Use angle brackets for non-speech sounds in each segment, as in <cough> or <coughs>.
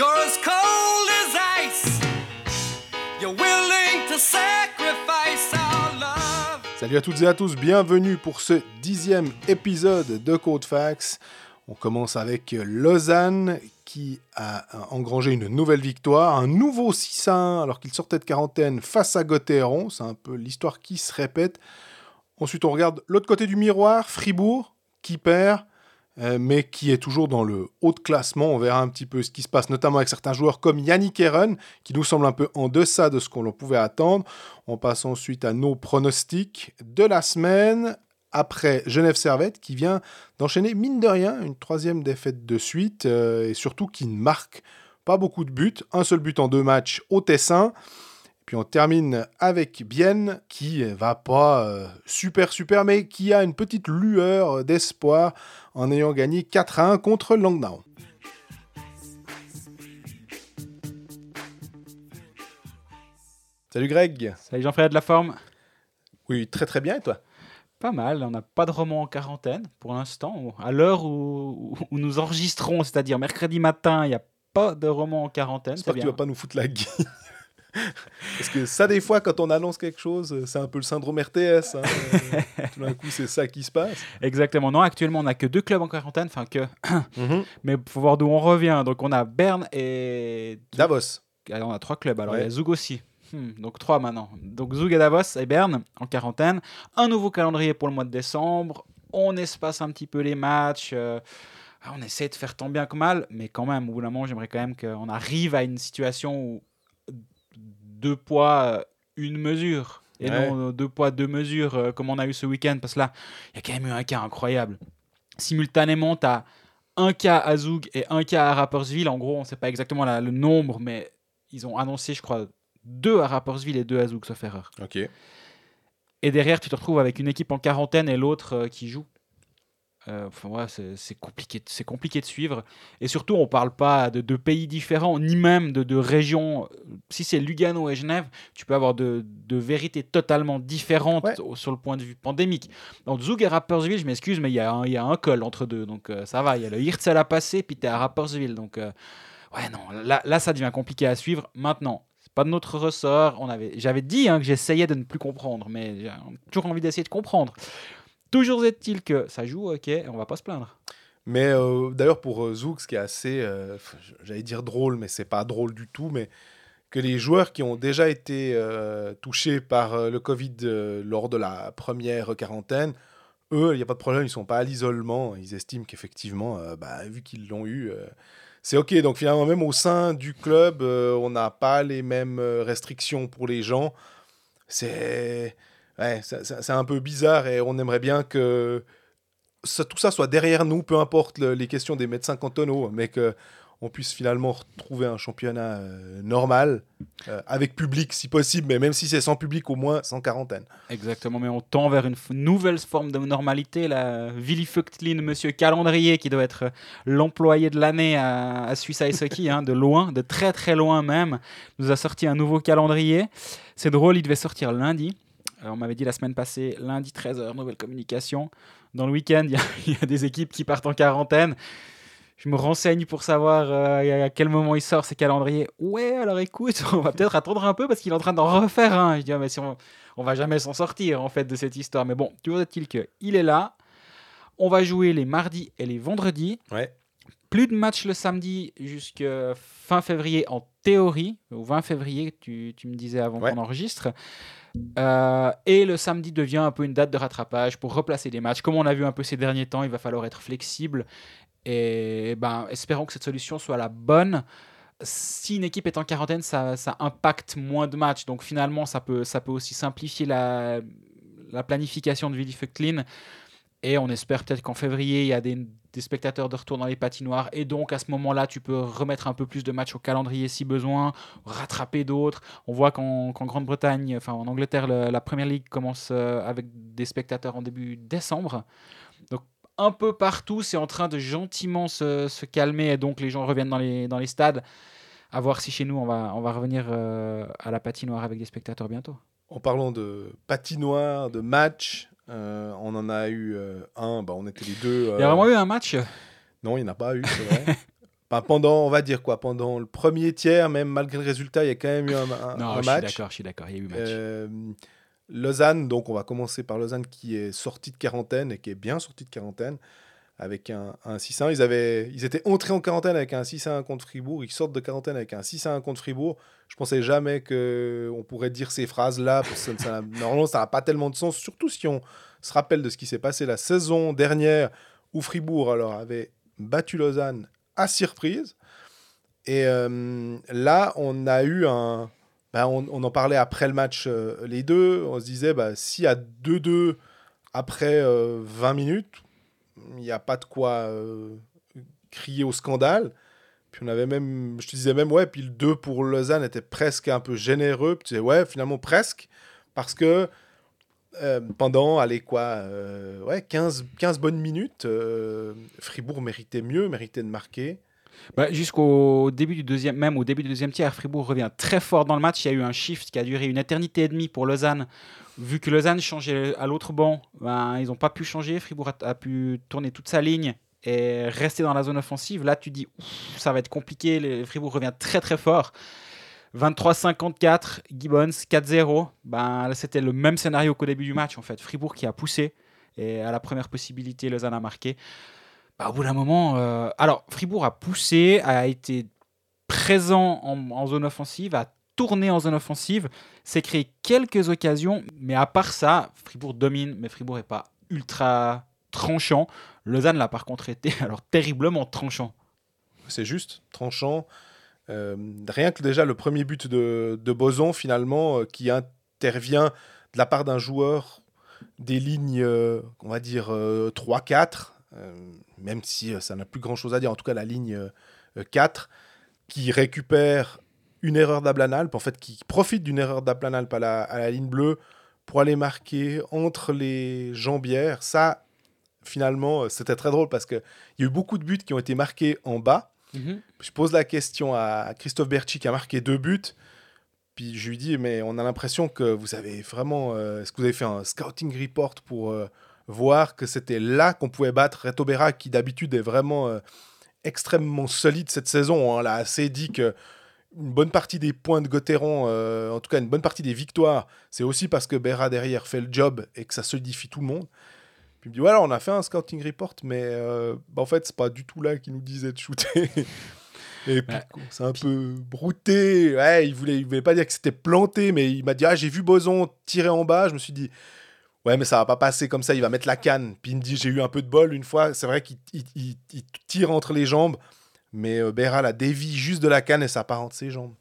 You're as cold as ice. You're willing to sacrifice our love. Salut à toutes et à tous, bienvenue pour ce dixième épisode de Code Fax. On commence avec Lausanne qui a engrangé une nouvelle victoire, un nouveau 6 à 1 alors qu'il sortait de quarantaine face à Gauthieron. C'est un peu l'histoire qui se répète. Ensuite, on regarde l'autre côté du miroir, Fribourg qui perd, euh, mais qui est toujours dans le haut de classement. On verra un petit peu ce qui se passe, notamment avec certains joueurs comme Yannick Eren, qui nous semble un peu en deçà de ce qu'on pouvait attendre. On passe ensuite à nos pronostics de la semaine. Après Genève Servette, qui vient d'enchaîner, mine de rien, une troisième défaite de suite, euh, et surtout qui ne marque pas beaucoup de buts. Un seul but en deux matchs au Tessin. Puis on termine avec Bienne qui va pas euh, super super mais qui a une petite lueur d'espoir en ayant gagné 4 à 1 contre Langnau. Salut Greg. Salut Jean-Frédéric de la forme? Oui, très très bien et toi? Pas mal, on n'a pas de roman en quarantaine pour l'instant. À l'heure où, nous enregistrons, c'est-à-dire mercredi matin, il n'y a pas de roman en quarantaine. J'espère que tu vas pas nous foutre la guille. Parce que ça, des fois, quand on annonce quelque chose, c'est un peu le syndrome RTS. Hein. <laughs> Tout d'un coup, c'est ça qui se passe. Exactement. Non, actuellement, on n'a que deux clubs en quarantaine. Enfin, que. <coughs> Mhm. Mais il faut voir d'où on revient. Donc, on a Berne et. Davos. Alors, on a trois clubs. Alors, il y a Zug aussi. Hmm, donc, trois maintenant. Donc, Zug et Davos et Berne en quarantaine. Un nouveau calendrier pour le mois de décembre. On espace un petit peu les matchs. Euh, on essaie de faire tant bien que mal, mais quand même, au bout d'un moment, j'aimerais quand même qu'on arrive à une situation où deux poids, euh, une mesure. Et non euh, deux poids, deux mesures, euh, comme on a eu ce week-end. Parce que là, il y a quand même eu un cas incroyable. Simultanément, tu as un cas à Zoug et un cas à Rappersville. En gros, on ne sait pas exactement le nombre, mais ils ont annoncé, je crois, deux à Rappersville et deux à Zoug, sauf erreur. Ok. Et derrière, tu te retrouves avec une équipe en quarantaine et l'autre qui joue. Euh, enfin, c'est compliqué, c'est compliqué de suivre. Et surtout, on parle pas de, pays différents, ni même de, de régions. Si c'est Lugano et Genève, tu peux avoir de, de vérités totalement différentes sur le point de vue pandémique. Dans Zug et Rapperswil, je m'excuse, mais il y, a un, y a un col entre deux. Donc euh, ça va, il y a le Hirtzel à passer, puis tu es à Rapperswil. Donc euh, ouais, non, là, là, ça devient compliqué à suivre. Maintenant, c'est pas de notre ressort. On avait, j'avais dit hein, que j'essayais de ne plus comprendre, mais j'ai toujours envie d'essayer de comprendre. Toujours est-il que ça joue, ok, on va pas se plaindre. Mais euh, d'ailleurs, pour euh, Zouk, ce qui est assez, euh, j'allais dire drôle, mais c'est pas drôle du tout, mais que les joueurs qui ont déjà été touchés par le Covid lors de la première quarantaine, eux, il n'y a pas de problème, ils sont pas à l'isolement. Ils estiment qu'effectivement, bah, vu qu'ils l'ont eu, c'est ok. Donc finalement, même au sein du club, on n'a pas les mêmes restrictions pour les gens. C'est ouais, c'est un peu bizarre et on aimerait bien que tout ça soit derrière nous, peu importe les questions des médecins cantonaux, mais que on puisse finalement retrouver un championnat euh, normal, euh, avec public si possible, mais même si c'est sans public, au moins sans quarantaine. Exactement, mais on tend vers une nouvelle forme de normalité. La Willy Fuchtlin, monsieur calendrier, qui doit être l'employé de l'année à, à Suisse Ice Hockey, hein, de loin, de très très loin même, nous a sorti un nouveau calendrier. C'est drôle, il devait sortir lundi. On m'avait dit la semaine passée, lundi 13h, nouvelle communication. Dans le week-end, <laughs> il y, a des équipes qui partent en quarantaine. Je me renseigne pour savoir euh, à quel moment il sort ces calendriers. Ouais, alors écoute, <laughs> on va peut-être attendre un peu parce qu'il est en train d'en refaire un. Je dis, ah, mais si on, on va jamais s'en sortir en fait de cette histoire. Mais bon, toujours est-il qu'il est là. On va jouer les mardis et les vendredis. Ouais. Plus de matchs le samedi jusqu'à fin février en théorie, au 20 février, tu, tu me disais avant qu'on enregistre. Euh, et le samedi devient un peu une date de rattrapage pour replacer des matchs. Comme on a vu un peu ces derniers temps, il va falloir être flexible. Et ben, espérons que cette solution soit la bonne. Si une équipe est en quarantaine, ça, impacte moins de matchs. Donc finalement, ça peut, ça peut aussi simplifier la, la planification de Willy Clean. Et on espère peut-être qu'en février, il y a des, spectateurs de retour dans les patinoires. Et donc, à ce moment-là, tu peux remettre un peu plus de matchs au calendrier si besoin, rattraper d'autres. On voit qu'en Grande-Bretagne, enfin en Angleterre, la Première Ligue commence euh, avec des spectateurs en début décembre. Donc, un peu partout, c'est en train de gentiment se, calmer. Et donc, les gens reviennent dans les, stades. À voir si chez nous, on va, on va revenir euh, à la patinoire avec des spectateurs bientôt. En parlant de patinoire, de match, euh, on en a eu euh, un, bah, on était les deux. Il y a vraiment eu un match Non, il n'y en a pas eu, c'est vrai. <laughs> pendant, on va dire quoi, pendant le premier tiers, même malgré le résultat, il y a quand même eu un, non, match. Je suis d'accord, je suis d'accord, il y a eu match. Euh, Lausanne, donc on va commencer par Lausanne qui est sortie de quarantaine et qui est bien sortie de quarantaine avec un, 6-1. Ils, avaient, ils étaient entrés en quarantaine avec un 6-1 contre Fribourg. Ils sortent de quarantaine avec un 6-1 contre Fribourg. Je pensais jamais qu'on pourrait dire ces phrases-là. <laughs> normalement, ça n'a pas tellement de sens, surtout si on se rappelle de ce qui s'est passé la saison dernière où Fribourg avait battu Lausanne à surprise. Et euh, là, on a eu un. Ben, on, en parlait après le match, euh, les deux. On se disait, si à 2-2 après 20 euh, minutes, il n'y a pas de quoi crier au scandale. Puis on avait même, je te disais même, ouais, puis le 2 pour Lausanne était presque un peu généreux. Tu disais, ouais, finalement presque. Parce que pendant, allez, quoi, ouais, 15, 15 bonnes minutes, Fribourg méritait mieux, méritait de marquer. Bah, jusqu'au début du deuxième, même au début du deuxième tiers, Fribourg revient très fort dans le match. Il y a eu un shift qui a duré une éternité et demie pour Lausanne. Vu que Lausanne changeait à l'autre banc, ben, ils n'ont pas pu changer. Fribourg a, pu tourner toute sa ligne et rester dans la zone offensive. Là, tu dis, ça va être compliqué. Fribourg revient très très fort. 23-54, Gibbons 4-0. Ben, c'était le même scénario qu'au début du match en fait. Fribourg qui a poussé et à la première possibilité, Lausanne a marqué. Bah, au bout d'un moment, euh, alors Fribourg a poussé, a été présent en, zone offensive, a tourné en zone offensive, s'est créé quelques occasions, mais à part ça, Fribourg domine, mais Fribourg n'est pas ultra tranchant. Lausanne l'a par contre été <laughs> alors terriblement tranchant. C'est juste tranchant. Euh, rien que déjà le premier but de, de Boson finalement euh, qui intervient de la part d'un joueur des lignes, on va dire 3-4, euh, même si euh, ça n'a plus grand-chose à dire, en tout cas la ligne 4, euh, qui récupère une erreur d'Ablanalp, en fait, qui profite d'une erreur d'Ablanalp à la, à la ligne bleue pour aller marquer entre les jambières. Ça, finalement, c'était très drôle parce qu'il y a eu beaucoup de buts qui ont été marqués en bas. Mhm. Je pose la question à Christophe Berchi qui a marqué deux buts. Puis je lui dis, mais on a l'impression que vous avez vraiment. Est-ce que vous avez fait un scouting report pour, voir que c'était là qu'on pouvait battre Reto Berra, qui d'habitude est vraiment euh, extrêmement solide cette saison. On l'a assez dit que une bonne partie des points de Gauthieron, euh, en tout cas une bonne partie des victoires, c'est aussi parce que Berra derrière fait le job et que ça solidifie tout le monde. Puis il me dit voilà, on a fait un scouting report, mais euh, bah, en fait, c'est pas du tout là qu'il nous disait de shooter. <laughs> Et puis, c'est un peu brouté. Ouais, il voulait, il voulait pas dire que c'était planté, mais il m'a dit ah, j'ai vu Boson tirer en bas. Je me suis dit Ouais, mais ça va pas passer comme ça, il va mettre la canne. Puis il me dit J'ai eu un peu de bol une fois, c'est vrai qu'il tire entre les jambes, mais euh, la dévie juste de la canne et ça part entre ses jambes.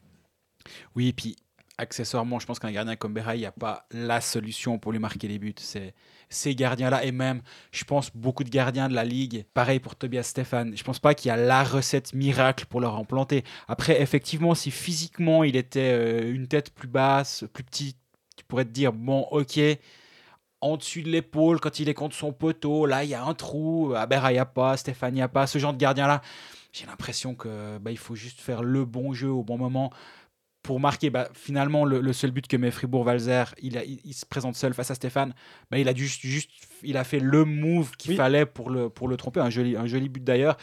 Oui, et puis accessoirement, je pense qu'un gardien comme Berra, il n'y a pas la solution pour lui marquer les buts. C'est ces gardiens-là, et même, je pense, beaucoup de gardiens de la Ligue, pareil pour Tobias Stéphane, je pense pas qu'il y a la recette miracle pour leur implanter. Après, effectivement, si physiquement il était euh, une tête plus basse, plus petite, tu pourrais te dire, bon, ok, en dessus de l'épaule quand il est contre son poteau. Là, il y a un trou. Aber, il n'y a pas. Stéphane, il n'y a pas. Ce genre de gardien-là, j'ai l'impression que bah, il faut juste faire le bon jeu au bon moment pour marquer. Bah, finalement, le, seul but que met Fribourg-Valzer, il, il, se présente seul face à Stéphane. Bah, il a juste, juste, il a fait le move qu'il fallait pour le, pour le tromper. Un joli, un joli but d'ailleurs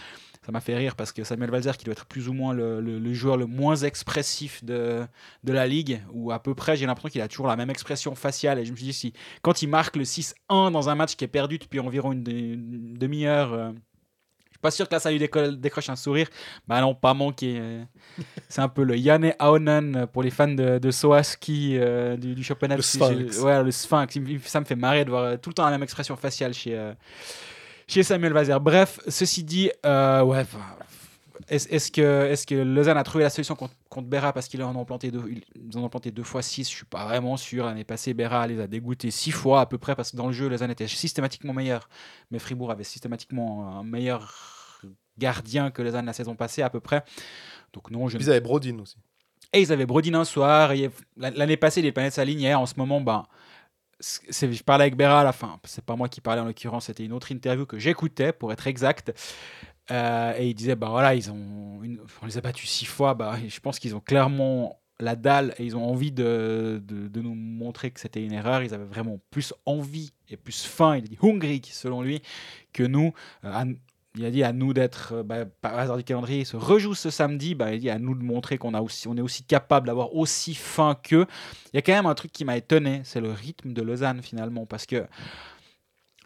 ça m'a fait rire parce que Samuel Valzer, qui doit être plus ou moins le, joueur le moins expressif de, de la ligue, ou à peu près, j'ai l'impression qu'il a toujours la même expression faciale. Et je me suis dit, si quand il marque le 6-1 dans un match qui est perdu depuis environ une, demi-heure, euh, suis pas sûr que là ça lui décroche un sourire. Bah non, pas manqué. Euh. C'est un peu le Yanne Aonen pour les fans de, de Soaski euh, du, du Le Sphinx. Ouais, le Sphinx. Ça me fait marrer de voir tout le temps la même expression faciale chez chez Samuel Vazer. Bref, ceci dit, euh, ouais, est-ce que, est que Lausanne a trouvé la solution contre, contre Berra parce qu'ils en ont planté deux, ils en ont planté deux fois six? Je suis pas vraiment sûr. L'année passée, Berra les a dégoûtés six fois à peu près parce que dans le jeu, Lausanne était systématiquement meilleur, mais Fribourg avait systématiquement un meilleur gardien que Lausanne la saison passée à peu près. Donc non, je ils avaient Brodin aussi. Et ils avaient Brodin un soir. L'année passée, les planètes s'alignaient. En ce moment, ben, je parlais avec Béra à la fin, c'est pas moi qui parlais en l'occurrence, c'était une autre interview que j'écoutais pour être exact. Euh, et il disait, bah voilà, ils ont on les a battus six fois, bah, je pense qu'ils ont clairement la dalle et ils ont envie de, de, nous montrer que c'était une erreur. Ils avaient vraiment plus envie et plus faim, il dit hungry selon lui, que nous. Euh, il a dit à nous d'être, euh, bah, par hasard du calendrier, il se rejoue ce samedi. Bah, il dit à nous de montrer qu'on a aussi, on est aussi capable d'avoir aussi fin qu'eux. Il y a quand même un truc qui m'a étonné, c'est le rythme de Lausanne finalement, parce que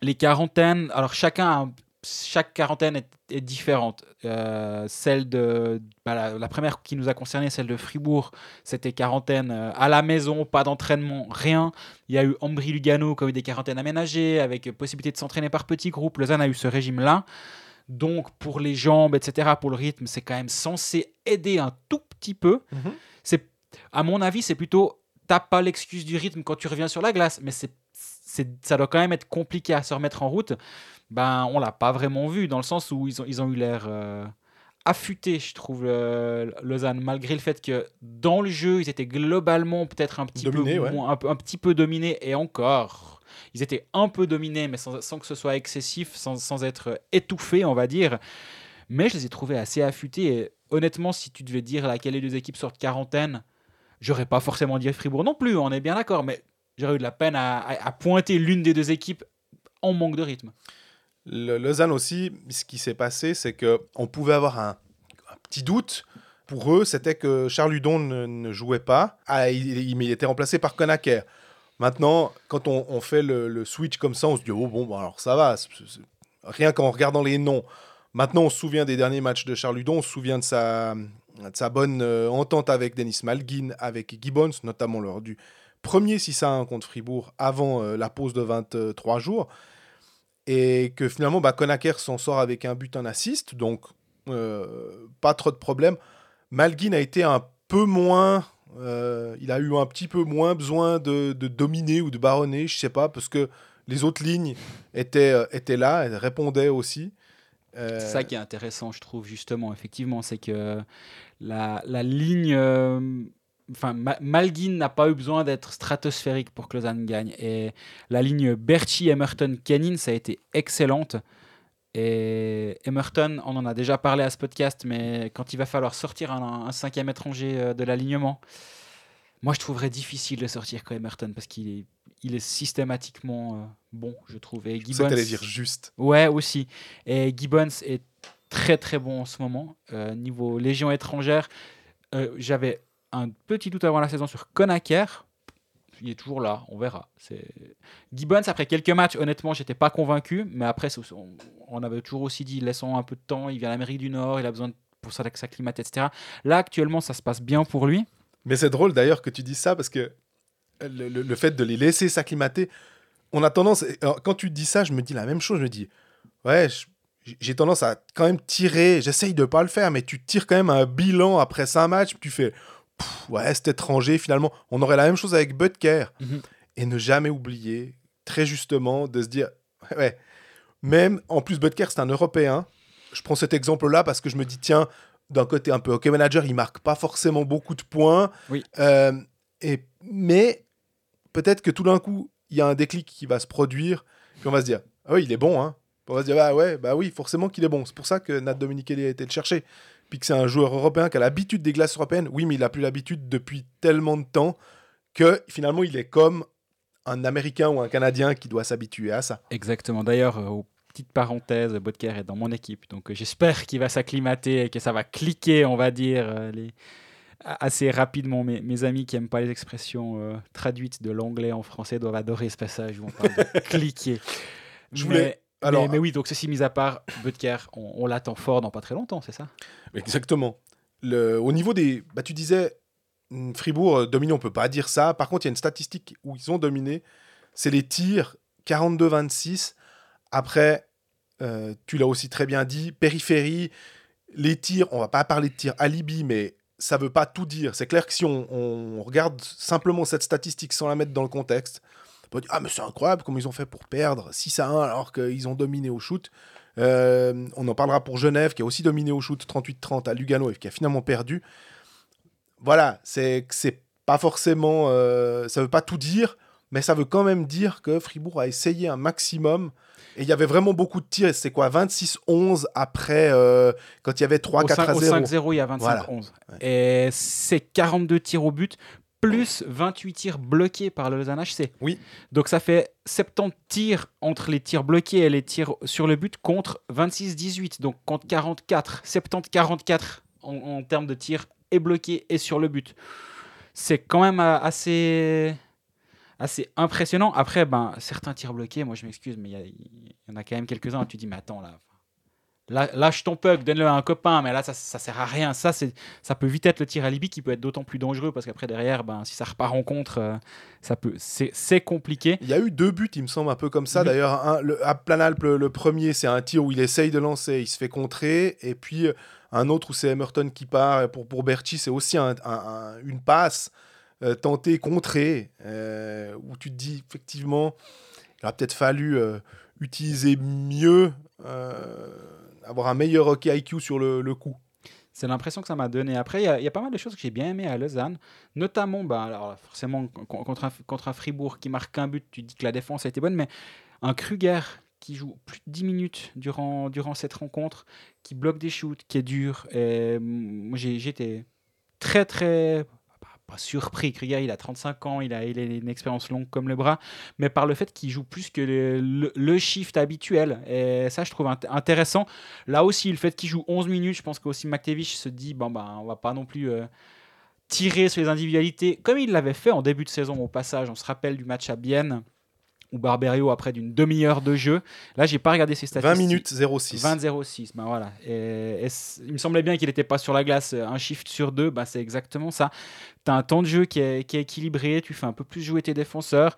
les quarantaines, alors chacun, chaque quarantaine est, différente. Euh, celle de bah, la, première qui nous a concerné, celle de Fribourg, c'était quarantaine euh, à la maison, pas d'entraînement, rien. Il y a eu Ambry Lugano qui a eu des quarantaines aménagées avec possibilité de s'entraîner par petits groupes. Lausanne a eu ce régime-là. Donc pour les jambes, etc., pour le rythme, c'est quand même censé aider un tout petit peu. Mhm. C'est, à mon avis, c'est plutôt t'as pas l'excuse du rythme quand tu reviens sur la glace, mais c'est, ça doit quand même être compliqué à se remettre en route. Ben on l'a pas vraiment vu dans le sens où ils ont, ils ont eu l'air euh, affûtés, je trouve, Lausanne, malgré le fait que dans le jeu ils étaient globalement peut-être un petit peu un, un petit peu dominés et encore ils étaient un peu dominés, mais sans, que ce soit excessif, sans, être étouffés, on va dire. Mais je les ai trouvés assez affûtés. Et honnêtement, si tu devais dire laquelle des deux équipes sortent quarantaine, j'aurais pas forcément dit Fribourg non plus, on est bien d'accord. Mais j'aurais eu de la peine à, pointer l'une des deux équipes en manque de rythme. Le Lausanne aussi, ce qui s'est passé, c'est qu'on pouvait avoir un, petit doute. Pour eux, c'était que Charles Ludon ne, jouait pas. Ah, il, était remplacé par Conacher. Maintenant, quand on, fait le, switch comme ça, on se dit oh bon, alors ça va. Rien qu'en regardant les noms. Maintenant, on se souvient des derniers matchs de Charles Ludon, on se souvient de sa, sa bonne euh, entente avec Denis Malguin, avec Gibbons, notamment lors du premier 6 1 contre Fribourg avant euh, la pause de 23 jours. Et que finalement, bah, s'en sort avec un but, un assist, donc euh, pas trop de problèmes. Malguin a été un peu moins euh, il a eu un petit peu moins besoin de, dominer ou de baronner, je sais pas, parce que les autres lignes étaient, étaient là, elles répondaient aussi. C'est ça qui est intéressant, je trouve, justement, effectivement, c'est que la, ligne. Enfin, Malguin n'a pas eu besoin d'être stratosphérique pour que Lausanne gagne. Et la ligne Berchi, Emerton, Kenin, ça a été excellente. Et Emerton, on en a déjà parlé à ce podcast, mais quand il va falloir sortir un, cinquième étranger euh, de l'alignement, moi je trouverais difficile de sortir quand Emerton parce qu'il est, il est systématiquement euh, bon, je trouve. Et Gibbons, ça dire juste. Ouais, aussi. Et Gibbons est très très bon en ce moment. Euh, niveau Légion étrangère, j'avais un petit doute avant la saison sur Konaker il est toujours là, on verra. C'est Gibbons après quelques matchs, honnêtement, j'étais pas convaincu, mais après on, avait toujours aussi dit laissons un peu de temps, il vient d'Amérique du Nord, il a besoin pour ça s'acclimater, etc. Là actuellement, ça se passe bien pour lui. Mais c'est drôle d'ailleurs que tu dises ça parce que le, fait de les laisser s'acclimater, on a tendance, quand tu dis ça, je me dis la même chose, je me dis ouais, j'ai tendance à quand même tirer, j'essaye de pas le faire, mais tu tires quand même un bilan après cinq matchs, tu fais ouais, cet étranger, finalement, on aurait la même chose avec Butker. Mhm. Et ne jamais oublier, très justement, de se dire, ouais, même, en plus, Butker, c'est un Européen. Je prends cet exemple-là parce que je me dis, tiens, d'un côté un peu hockey manager, il marque pas forcément beaucoup de points. Oui. Euh, et, mais peut-être que tout d'un coup, il y a un déclic qui va se produire, puis on va se dire, ah oui, il est bon, hein. On va se dire, bah ouais, bah oui, forcément qu'il est bon. C'est pour ça que Nat Dominique a été le chercher puis que c'est un joueur européen qui a l'habitude des glaces européennes, oui, mais il a plus l'habitude depuis tellement de temps que finalement il est comme un Américain ou un Canadien qui doit s'habituer à ça. Exactement. D'ailleurs, euh, petite parenthèse, Bodker est dans mon équipe, donc euh, j'espère qu'il va s'acclimater et que ça va cliquer, on va dire, euh, les... assez rapidement. Mes, mes amis qui n'aiment pas les expressions traduites de l'anglais en français doivent adorer ce passage où on parle de <laughs> cliquer. Je voulais mais, oui, donc ceci mis à part, <coughs> Butker, on, l'attend fort dans pas très longtemps, c'est ça? Exactement. Le, au niveau des. Bah, tu disais, hmm, Fribourg euh, dominé, on peut pas dire ça. Par contre, il y a une statistique où ils ont dominé c'est les tirs 42-26. Après, euh, tu l'as aussi très bien dit, périphérie, les tirs, on va pas parler de tirs alibi, mais ça veut pas tout dire. C'est clair que si on, on, regarde simplement cette statistique sans la mettre dans le contexte, ah, mais c'est incroyable comment ils ont fait pour perdre 6 à 1 alors qu'ils ont dominé au shoot. Euh, on en parlera pour Genève qui a aussi dominé au shoot 38-30 à Lugano et qui a finalement perdu. Voilà, c'est c'est pas forcément, euh, ça veut pas tout dire, mais ça veut quand même dire que Fribourg a essayé un maximum. Et il y avait vraiment beaucoup de tirs. C'est quoi 26-11 après, euh, quand il y avait 3-4 à 0. Au 5-0, il y a 25-11. Et c'est 42 tirs au but plus 28 tirs bloqués par le Lausanne HC. Oui. Donc ça fait 70 tirs entre les tirs bloqués et les tirs sur le but contre 26-18, donc contre 44. 70-44 en, en termes de tirs et bloqués et sur le but. C'est quand même euh, assez assez impressionnant. Après, ben, certains tirs bloqués, moi je m'excuse, mais il y, y en a quand même quelques-uns tu dis, mais attends là, lâche ton puck, donne-le à un copain, mais là ça, ça sert à rien. Ça, c'est, ça peut vite être le tir alibi qui peut être d'autant plus dangereux parce qu'après derrière, ben, si ça repart en contre, euh, ça peut, c'est, c'est compliqué. Il y a eu deux buts, il me semble, un peu comme ça. Mhm. D'ailleurs, à Planalp, le, le premier, c'est un tir où il essaye de lancer, il se fait contrer. Et puis, un autre où c'est Emerton qui part. Et pour, pour Berchi, c'est aussi un- un- un- une passe euh, tentée, contrée, euh, où tu te dis, effectivement, il aurait peut-être fallu utiliser mieux, avoir un meilleur hockey IQ sur le, le coup. C'est l'impression que ça m'a donné. Après, il y, a- pas mal de choses que j'ai bien aimé à Lausanne, notamment, ben, alors, forcément, con- contre un, contre un Fribourg qui marque un but, tu dis que la défense a été bonne, mais un Kruger qui joue plus de 10 minutes durant, durant cette rencontre, qui bloque des shoots, qui est dur. Et moi, j'ai- j'étais très, très. Surpris, Kruger il a 35 ans, il a, il a une expérience longue comme le bras, mais par le fait qu'il joue plus que le, shift habituel. Et ça, je trouve int- intéressant. Là aussi, le fait qu'il joue 11 minutes, je pense qu'aussi McTavish se dit bon, ben, on va pas non plus euh, tirer sur les individualités, comme il l'avait fait en début de saison au passage. On se rappelle du match à Bienne, où Barberio, après d'une demi-heure de jeu, là, j'ai pas regardé ses statistiques. 20 minutes 06. 20-06, ben voilà. Et, et il me semblait bien qu'il n'était pas sur la glace euh, un shift sur deux, ben c'est exactement ça. Tu as un temps de jeu qui est, qui est équilibré, tu fais un peu plus jouer tes défenseurs.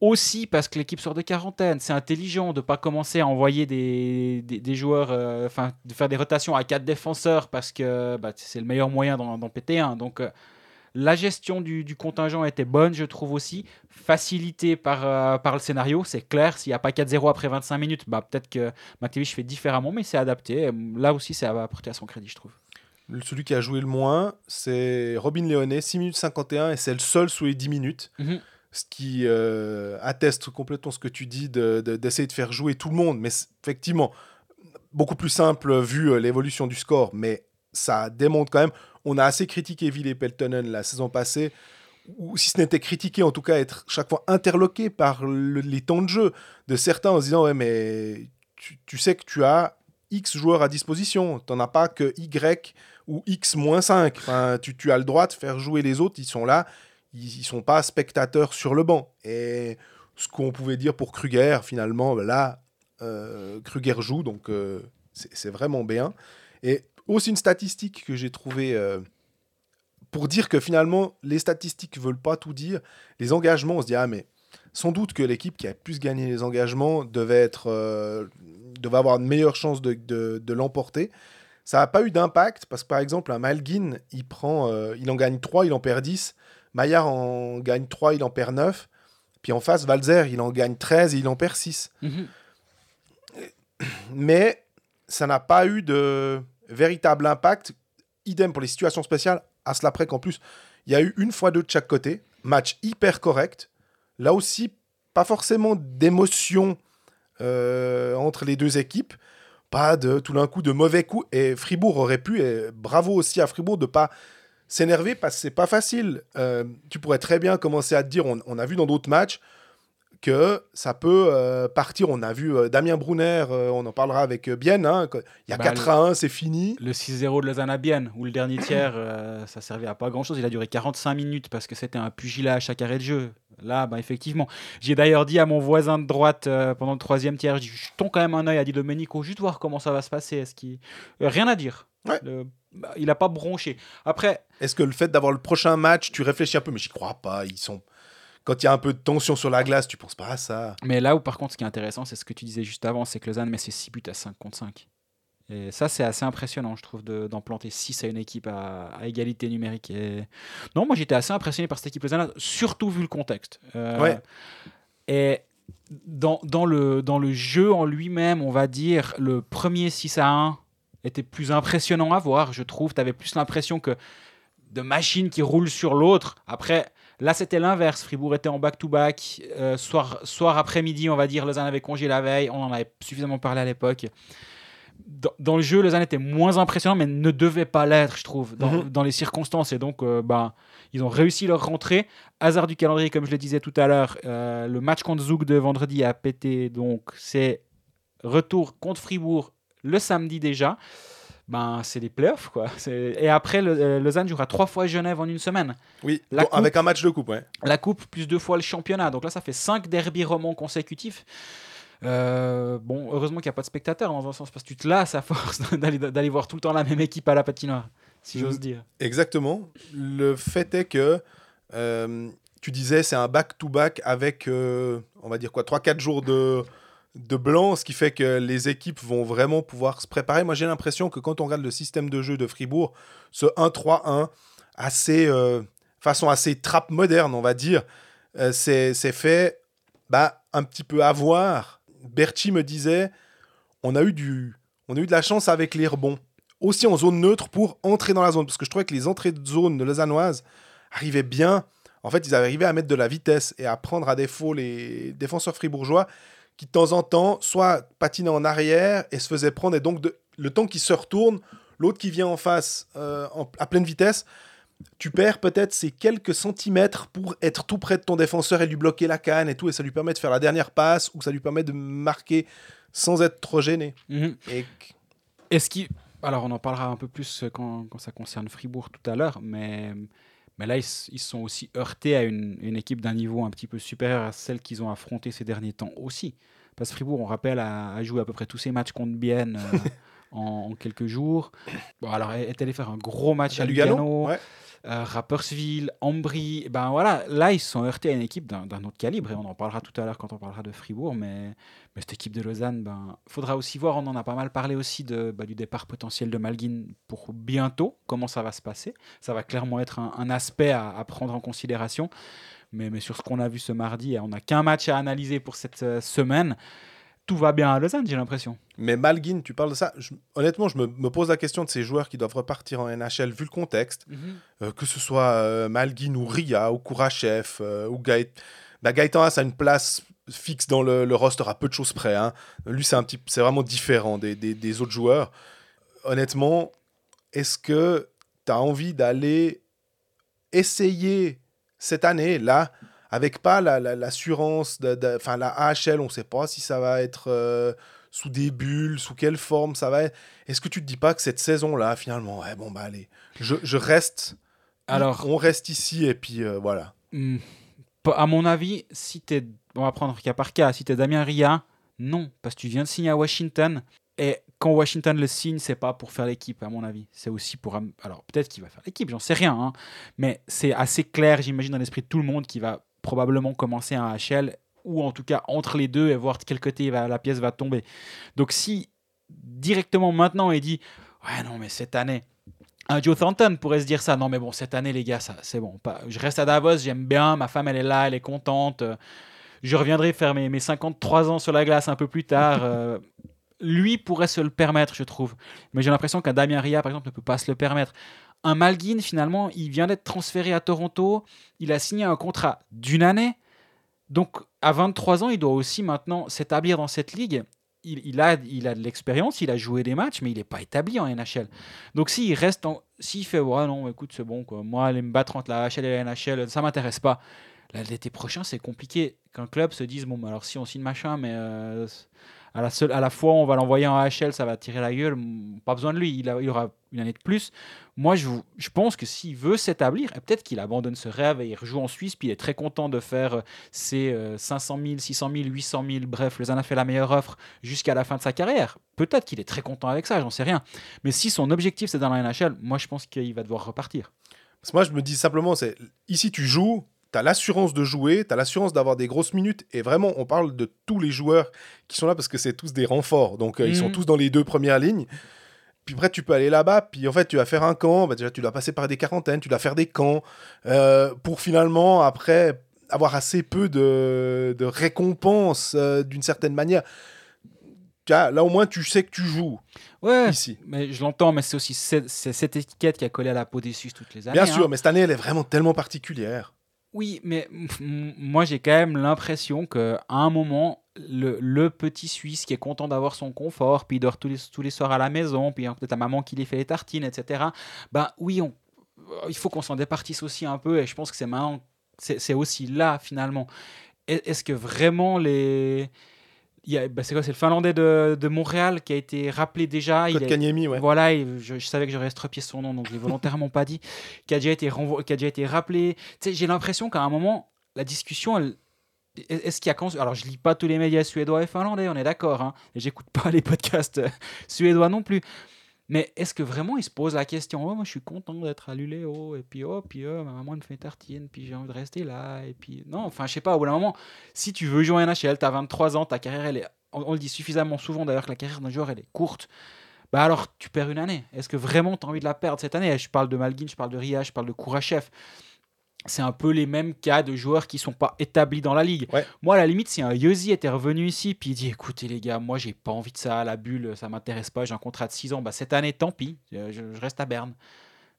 Aussi parce que l'équipe sort de quarantaine, c'est intelligent de pas commencer à envoyer des, des, des joueurs, euh, enfin de faire des rotations à quatre défenseurs parce que bah, c'est le meilleur moyen d'en d'en péter un. Donc euh, la gestion du, du contingent était bonne, je trouve aussi. Facilitée par, euh, par le scénario, c'est clair. S'il n'y a pas 4-0 après 25 minutes, bah, peut-être que McTavish fait différemment, mais c'est adapté. Là aussi, ça va apporter à son crédit, je trouve. Celui qui a joué le moins, c'est Robin Léonet, 6 minutes 51, et c'est le seul sous les 10 minutes. Mhm. Ce qui euh, atteste complètement ce que tu dis de- de- d'essayer de, faire jouer tout le monde. Mais effectivement, beaucoup plus simple vu euh, l'évolution du score. Mais ça démontre quand même. On a assez critiqué Ville Peltonen la saison passée. Ou si ce n'était critiqué, en tout cas être chaque fois interloqué par le- les temps de jeu de certains en se disant Ouais, mais tu, sais que tu as X joueurs à disposition. Tu n'en as pas que Y ou X-5. Enfin, tu, tu as le droit de faire jouer les autres. Ils sont là. Ils ne sont pas spectateurs sur le banc. Et ce qu'on pouvait dire pour Kruger, finalement, là, euh, Kruger joue. Donc, euh, c'est vraiment bien. Et aussi une statistique que j'ai trouvée euh, pour dire que finalement, les statistiques ne veulent pas tout dire. Les engagements, on se dit, ah, mais sans doute que l'équipe qui a plus gagné les engagements devait, être, euh, devait avoir une meilleure chance de, de- de l'emporter. Ça n'a pas eu d'impact parce que par exemple, un Malguin, il, prend, euh, il en gagne 3, il en perd 10. Maillard en gagne 3, il en perd 9. Puis en face, Valzer, il en gagne 13 et il en perd 6. Mais ça n'a pas eu de véritable impact. Idem pour les situations spéciales. À cela près qu'en plus, il y a eu une fois deux de chaque côté. Match hyper correct. Là aussi, pas forcément d'émotion euh, entre les deux équipes. Pas de tout d'un coup de mauvais coups. Et Fribourg aurait pu, et bravo aussi à Fribourg de pas s'énerver parce que c'est pas facile. Euh, tu pourrais très bien commencer à te dire, on a vu dans d'autres matchs que ça peut euh, partir. On a vu euh, Damien Brunner, euh, on en parlera avec Bienne. hein, il y a Bah, 4 à 1, c'est fini. Le 6-0 de Lausanne à Bienne, où le dernier <clears throat> tiers, ça servait à pas grand-chose. Il a duré 45 minutes parce que c'était un pugilat à chaque arrêt de jeu. Là, bah, effectivement. J'ai d'ailleurs dit à mon voisin de droite pendant le troisième tiers, je jetons quand même un œil à Di Domenico, juste voir comment ça va se passer. Est-ce qu'il... Rien à dire. Ouais. Le- bah, il n'a pas bronché. Après, Est-ce que le fait d'avoir le prochain match, tu réfléchis un peu, mais j'y crois pas. Ils sont. Quand il y a un peu de tension sur la glace, tu penses pas à ça. Mais là où par contre ce qui est intéressant, c'est ce que tu disais juste avant, c'est que Lausanne met ses 6 buts à 5 contre 5. Et ça c'est assez impressionnant je trouve de- d'en planter 6 à une équipe à, à égalité numérique. Et... Non moi j'étais assez impressionné par cette équipe Lausanne, surtout vu le contexte. Euh, Ouais. Et dans, dans, le, dans le jeu en lui-même, on va dire, le premier 6 à 1 était plus impressionnant à voir, je trouve. Tu avais plus l'impression que de machines qui roulent sur l'autre. Après, là, c'était l'inverse. Fribourg était en back-to-back. Euh, soir, soir après-midi, on va dire, Lausanne avait congé la veille. On en avait suffisamment parlé à l'époque. dans, le jeu, Lausanne était moins impressionnant, mais ne devait pas l'être, je trouve, dans, Mhm. dans les circonstances. Et donc, euh, bah, ils ont réussi leur rentrée. Hasard du calendrier, comme je le disais tout à l'heure, euh, le match contre Zouk de vendredi a pété. Donc, c'est retour contre Fribourg le samedi déjà. Ben, c'est les playoffs, quoi. Et après, le- euh, Lausanne jouera trois fois Genève en une semaine. Oui, La donc, coupe- avec un match de coupe, ouais. La coupe plus deux fois le championnat. Donc là, ça fait cinq derbies romans consécutifs. Euh, bon, heureusement qu'il n'y a pas de spectateurs dans un sens, parce que tu te lasses à force <laughs> d'aller voir tout le temps la même équipe à la patinoire, si j'ose Mm. dire. Exactement. Le fait est que euh, tu disais c'est un back-to-back avec, euh, on va dire quoi, 3-4 jours de, de blanc, ce qui fait que les équipes vont vraiment pouvoir se préparer. Moi j'ai l'impression que quand on regarde le système de jeu de Fribourg, ce 1-3-1, assez, euh, façon assez trappe moderne, on va dire, euh, c'est fait bah, un petit peu avoir. Berti me disait, on a eu du, on a eu de la chance avec les rebonds aussi en zone neutre pour entrer dans la zone. Parce que je trouvais que les entrées de zone de Lausannoise arrivaient bien. En fait, ils arrivaient à mettre de la vitesse et à prendre à défaut les défenseurs fribourgeois qui, de temps en temps, soit patinaient en arrière et se faisaient prendre. Et donc, de- le temps qu'ils se retournent, l'autre qui vient en face euh, en- à pleine vitesse, tu perds peut-être ces quelques centimètres pour être tout près de ton défenseur et lui bloquer la canne et tout. Et ça lui permet de faire la dernière passe ou ça lui permet de marquer sans être trop gêné. Mhm. Et Est-ce qu'il... Alors, on en parlera un peu plus quand, quand ça concerne Fribourg tout à l'heure, mais, mais là, ils, s- ils sont aussi heurtés à une, une équipe d'un niveau un petit peu supérieur à celle qu'ils ont affrontée ces derniers temps aussi. Parce que Fribourg, on rappelle, a, a joué à peu près tous ses matchs contre Bienne euh, <laughs> en, en quelques jours. Bon, alors, est allé faire un gros match à, à Lugano. Lugano, ouais. Euh, Rapperswil, Ambry, ben voilà, là ils se sont heurtés à une équipe d'un autre calibre et on en parlera tout à l'heure quand on parlera de Fribourg, mais, cette équipe de Lausanne, ben faudra aussi voir, on en a pas mal parlé aussi de, bah, du départ potentiel de Malguin pour bientôt, comment ça va se passer, ça va clairement être un, aspect à, à prendre en considération, mais, mais sur ce qu'on a vu ce mardi, on n'a qu'un match à analyser pour cette euh, semaine, tout va bien à Lausanne j'ai l'impression. Mais Malguin, tu parles de ça. je- honnêtement, je me, me pose la question de ces joueurs qui doivent repartir en NHL vu le contexte, euh, que ce soit euh, Malguin ou Ria ou Kourachev euh, ou Gaët. Bah, Gaëtan a une place fixe dans le, le roster à peu de choses près. hein. Lui, c'est un petit, c'est vraiment différent des, des- des autres joueurs. Honnêtement, est-ce que tu as envie d'aller essayer cette année là avec pas la- la- l'assurance, de, de- enfin la AHL, on ne sait pas si ça va être euh, sous des bulles, sous quelle forme ça va être. Est-ce que tu te dis pas que cette saison-là, finalement, ouais, bon, bah allez, je, je reste. Alors- on reste ici et puis euh, voilà. Hmm, À mon avis, si t'es, on va prendre cas par cas, si t'es Damien Ria, non, parce que tu viens de signer à Washington. Et quand Washington le signe, c'est pas pour faire l'équipe, à mon avis. C'est aussi pour. Alors, peut-être qu'il va faire l'équipe, j'en sais rien. hein. Mais c'est assez clair, j'imagine, dans l'esprit de tout le monde, qu'il va probablement commencer un HL, ou en tout cas entre les deux, et voir de quel côté la pièce va tomber. Donc, si directement maintenant il dit Ouais, non, mais cette année, un Joe Thornton pourrait se dire ça. Non, mais bon, cette année, les gars, ça, c'est bon. Je reste à Davos, j'aime bien. Ma femme, elle est là, elle est contente. euh, Je reviendrai faire mes, mes 53 ans sur la glace un peu plus tard. euh, lui pourrait se le permettre, je trouve. Mais j'ai l'impression qu'un Damien Ria, par exemple, ne peut pas se le permettre. Un Malguin, finalement, il vient d'être transféré à Toronto. Il a signé un contrat d'une année. Donc, à 23 ans, il doit aussi maintenant s'établir dans cette ligue. Il, a, il a de l'expérience, il a joué des matchs, mais il n'est pas établi en NHL. Donc s'il reste en... S'il fait ouais non écoute c'est bon quoi. Moi aller me battre entre la HL et la NHL ça m'intéresse pas. L'été prochain c'est compliqué qu'un club se dise bon bah, alors si on signe machin mais euh, à la seule à la fois on va l'envoyer en HL ça va tirer la gueule pas besoin de lui il, a- aura une année de plus. Moi je, pense que s'il veut s'établir peut-être qu'il abandonne ce rêve et il rejoue en Suisse puis il est très content de faire euh, ses euh, 500 000 600 000 800 000 bref Lausanne a fait la meilleure offre jusqu'à la fin de sa carrière. Peut-être qu'il est très content avec ça j'en sais rien. Mais si son objectif c'est dans la NHL, moi je pense qu'il va devoir repartir. Parce que moi, je me dis simplement, c'est ici, tu joues, tu as l'assurance de jouer, tu as l'assurance d'avoir des grosses minutes. Et vraiment, on parle de tous les joueurs qui sont là parce que c'est tous des renforts. Donc, euh, ils sont Mhm. tous dans les deux premières lignes. Puis après, tu peux aller là-bas, puis en fait, tu vas faire un camp. Bah, déjà, tu dois passer par des quarantaines, tu dois faire des camps euh, pour finalement, après, avoir assez peu de, de récompenses euh, d'une certaine manière. Là, au moins, tu sais que tu joues Ouais, ici. mais je l'entends, mais c'est aussi cette, cette étiquette qui a collé à la peau des Suisses toutes les années. Bien hein. sûr, mais cette année, elle est vraiment tellement particulière. Oui, mais moi j'ai quand même l'impression qu'à un moment, le, petit Suisse qui est content d'avoir son confort, puis il dort tous les, tous les soirs à la maison, puis hein, peut-être la maman qui lui fait les tartines, etc. Ben oui, on, il faut qu'on s'en départisse aussi un peu, et je pense que c'est maintenant, c'est aussi là finalement. Est- Est-ce que vraiment les. Il a- ben, c'est quoi C'est le Finlandais de, de Montréal qui a été rappelé déjà. il est- Kanyemi, ouais. voilà, et je, je savais que j'aurais estropié son nom, donc je l'ai volontairement pas dit, <laughs> qui a déjà été, renvo- qui a déjà été rappelé. J'ai l'impression qu'à un moment, la discussion, elle- est-ce qu'il y a... Alors, je lis pas tous les médias suédois et finlandais, on est d'accord, hein, j'écoute pas les podcasts <laughs> suédois non plus. Mais est-ce que vraiment ils se posent la question? Oh, moi je suis content d'être à Luléo, et puis oh, puis oh, ma maman me fait tartine, puis j'ai envie de rester là, et puis. Non, enfin, je sais pas, au bout d'un moment, si tu veux jouer en NHL, tu as 23 ans, ta carrière, elle est. On, le dit suffisamment souvent d'ailleurs que la carrière d'un joueur, elle est courte. Bah alors, tu perds une année. Est-ce que vraiment tu as envie de la perdre cette année? Je parle de Malguin, je parle de Ria, je parle de Kourachev. C'est un peu les mêmes cas de joueurs qui sont pas établis dans la ligue. Ouais. Moi, à la limite, si un Yosi était revenu ici, puis il dit écoutez, les gars, moi, j'ai pas envie de ça, la bulle, ça m'intéresse pas, j'ai un contrat de 6 ans, bah, cette année, tant pis, je, je reste à Berne.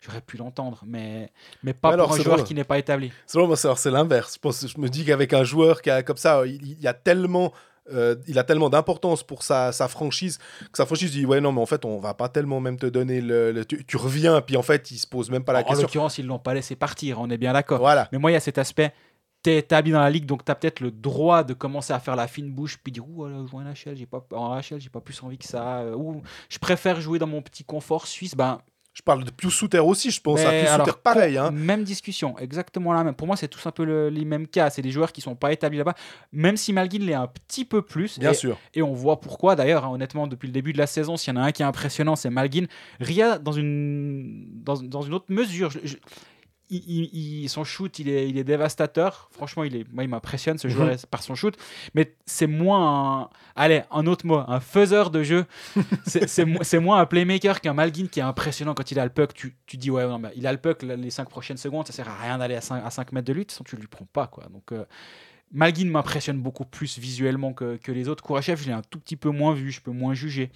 J'aurais pu l'entendre, mais, mais pas alors, pour un joueur drôle. qui n'est pas établi. C'est c'est l'inverse. Je, je me dis qu'avec un joueur qui a comme ça, il, il y a tellement, euh, il a tellement d'importance pour sa, sa franchise que sa franchise dit ouais non mais en fait on va pas tellement même te donner le, le- tu, tu reviens puis en fait il se pose même pas la en question. l'occurrence, ils l'ont pas laissé partir, on est bien d'accord. Voilà. Mais moi, il y a cet aspect. T'es établi dans la ligue, donc t'as peut-être le droit de commencer à faire la fine bouche, puis dire ouh, alors, jouer en HL, j'ai pas en HL, j'ai pas plus envie que ça. euh, Ou je préfère jouer dans mon petit confort suisse. Ben, Je parle de Pius Souter aussi, je pense à Pius Souter pareil. Hein. Même discussion, exactement la même. Pour moi, c'est tous un peu le- les mêmes cas. C'est des joueurs qui sont pas établis là-bas, même si Malguin l'est un petit peu plus. Bien et, sûr. et on voit pourquoi d'ailleurs, hein, honnêtement, depuis le début de la saison, s'il y en a un qui est impressionnant, c'est Malguin. Ria, dans une, dans, dans une autre mesure, je- je- il- son shoot, il est, il est dévastateur. Franchement, il, est, moi, il m'impressionne ce joueur par son shoot. Mais c'est moins un, allez, un autre mot, un faiseur de jeu. <laughs> c'est c'est mo- c'est moins un playmaker qu'un Malguin qui est impressionnant quand il a le puck. Tu, tu dis, ouais, non, mais il a le puck les 5 prochaines secondes, ça sert à rien d'aller à 5, à 5 mètres de lui, de toute façon, tu lui prends pas. quoi. Donc. euh, Malguin m'impressionne beaucoup plus visuellement que, que les autres. Kourachev, je l'ai un tout petit peu moins vu, je peux moins juger.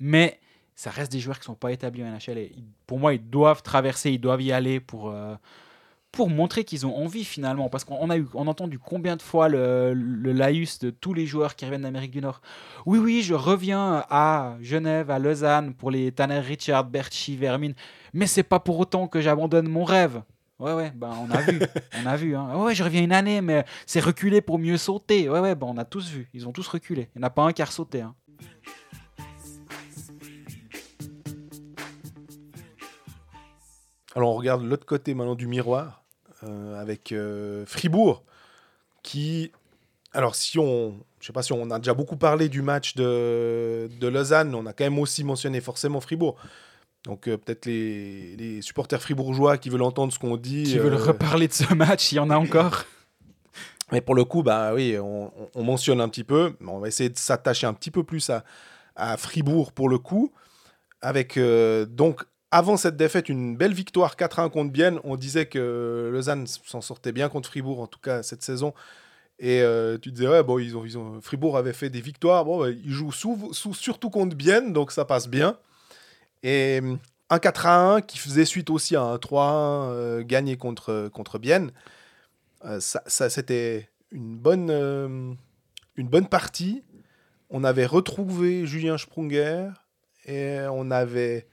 Mais ça reste des joueurs qui sont pas établis en NHL. Et pour moi, ils doivent traverser, ils doivent y aller pour, euh, pour montrer qu'ils ont envie finalement. Parce qu'on a, eu, on a entendu combien de fois le, le laïus de tous les joueurs qui reviennent d'Amérique du Nord. Oui, oui, je reviens à Genève, à Lausanne pour les Tanner Richard, Berchi, Vermin. Mais c'est pas pour autant que j'abandonne mon rêve. Ouais, ouais, ben on a vu, <laughs> on a vu. Hein. Ouais, je reviens une année, mais c'est reculé pour mieux sauter. Ouais, ouais, ben on a tous vu. Ils ont tous reculé. Il n'y en a pas un qui a ressauté. Hein. Alors on regarde l'autre côté maintenant du miroir euh, avec euh, Fribourg qui, alors si on, je sais pas si on a déjà beaucoup parlé du match de, de Lausanne, on a quand même aussi mentionné forcément Fribourg. Donc euh, peut-être les, les supporters fribourgeois qui veulent entendre ce qu'on dit. Qui veulent reparler de ce match, il y en a encore. <laughs> Mais pour le coup, bah oui, on, on- on mentionne un petit peu. mais On va essayer de s'attacher un petit peu plus à, à Fribourg pour le coup. Avec donc avant cette défaite, une belle victoire 4-1 contre Bienne. On disait que Lausanne s'en sortait bien contre Fribourg, en tout cas cette saison. Et euh, tu disais, ouais, bon, ils ont, Fribourg avait fait des victoires. Ils jouent surtout contre Bienne, donc ça passe bien. Et un 4 1 qui faisait suite aussi à un 3 1 euh, gagné contre, contre Bienne. Euh, ça, c'était une bonne, une bonne partie. On avait retrouvé Julien Sprunger et on avait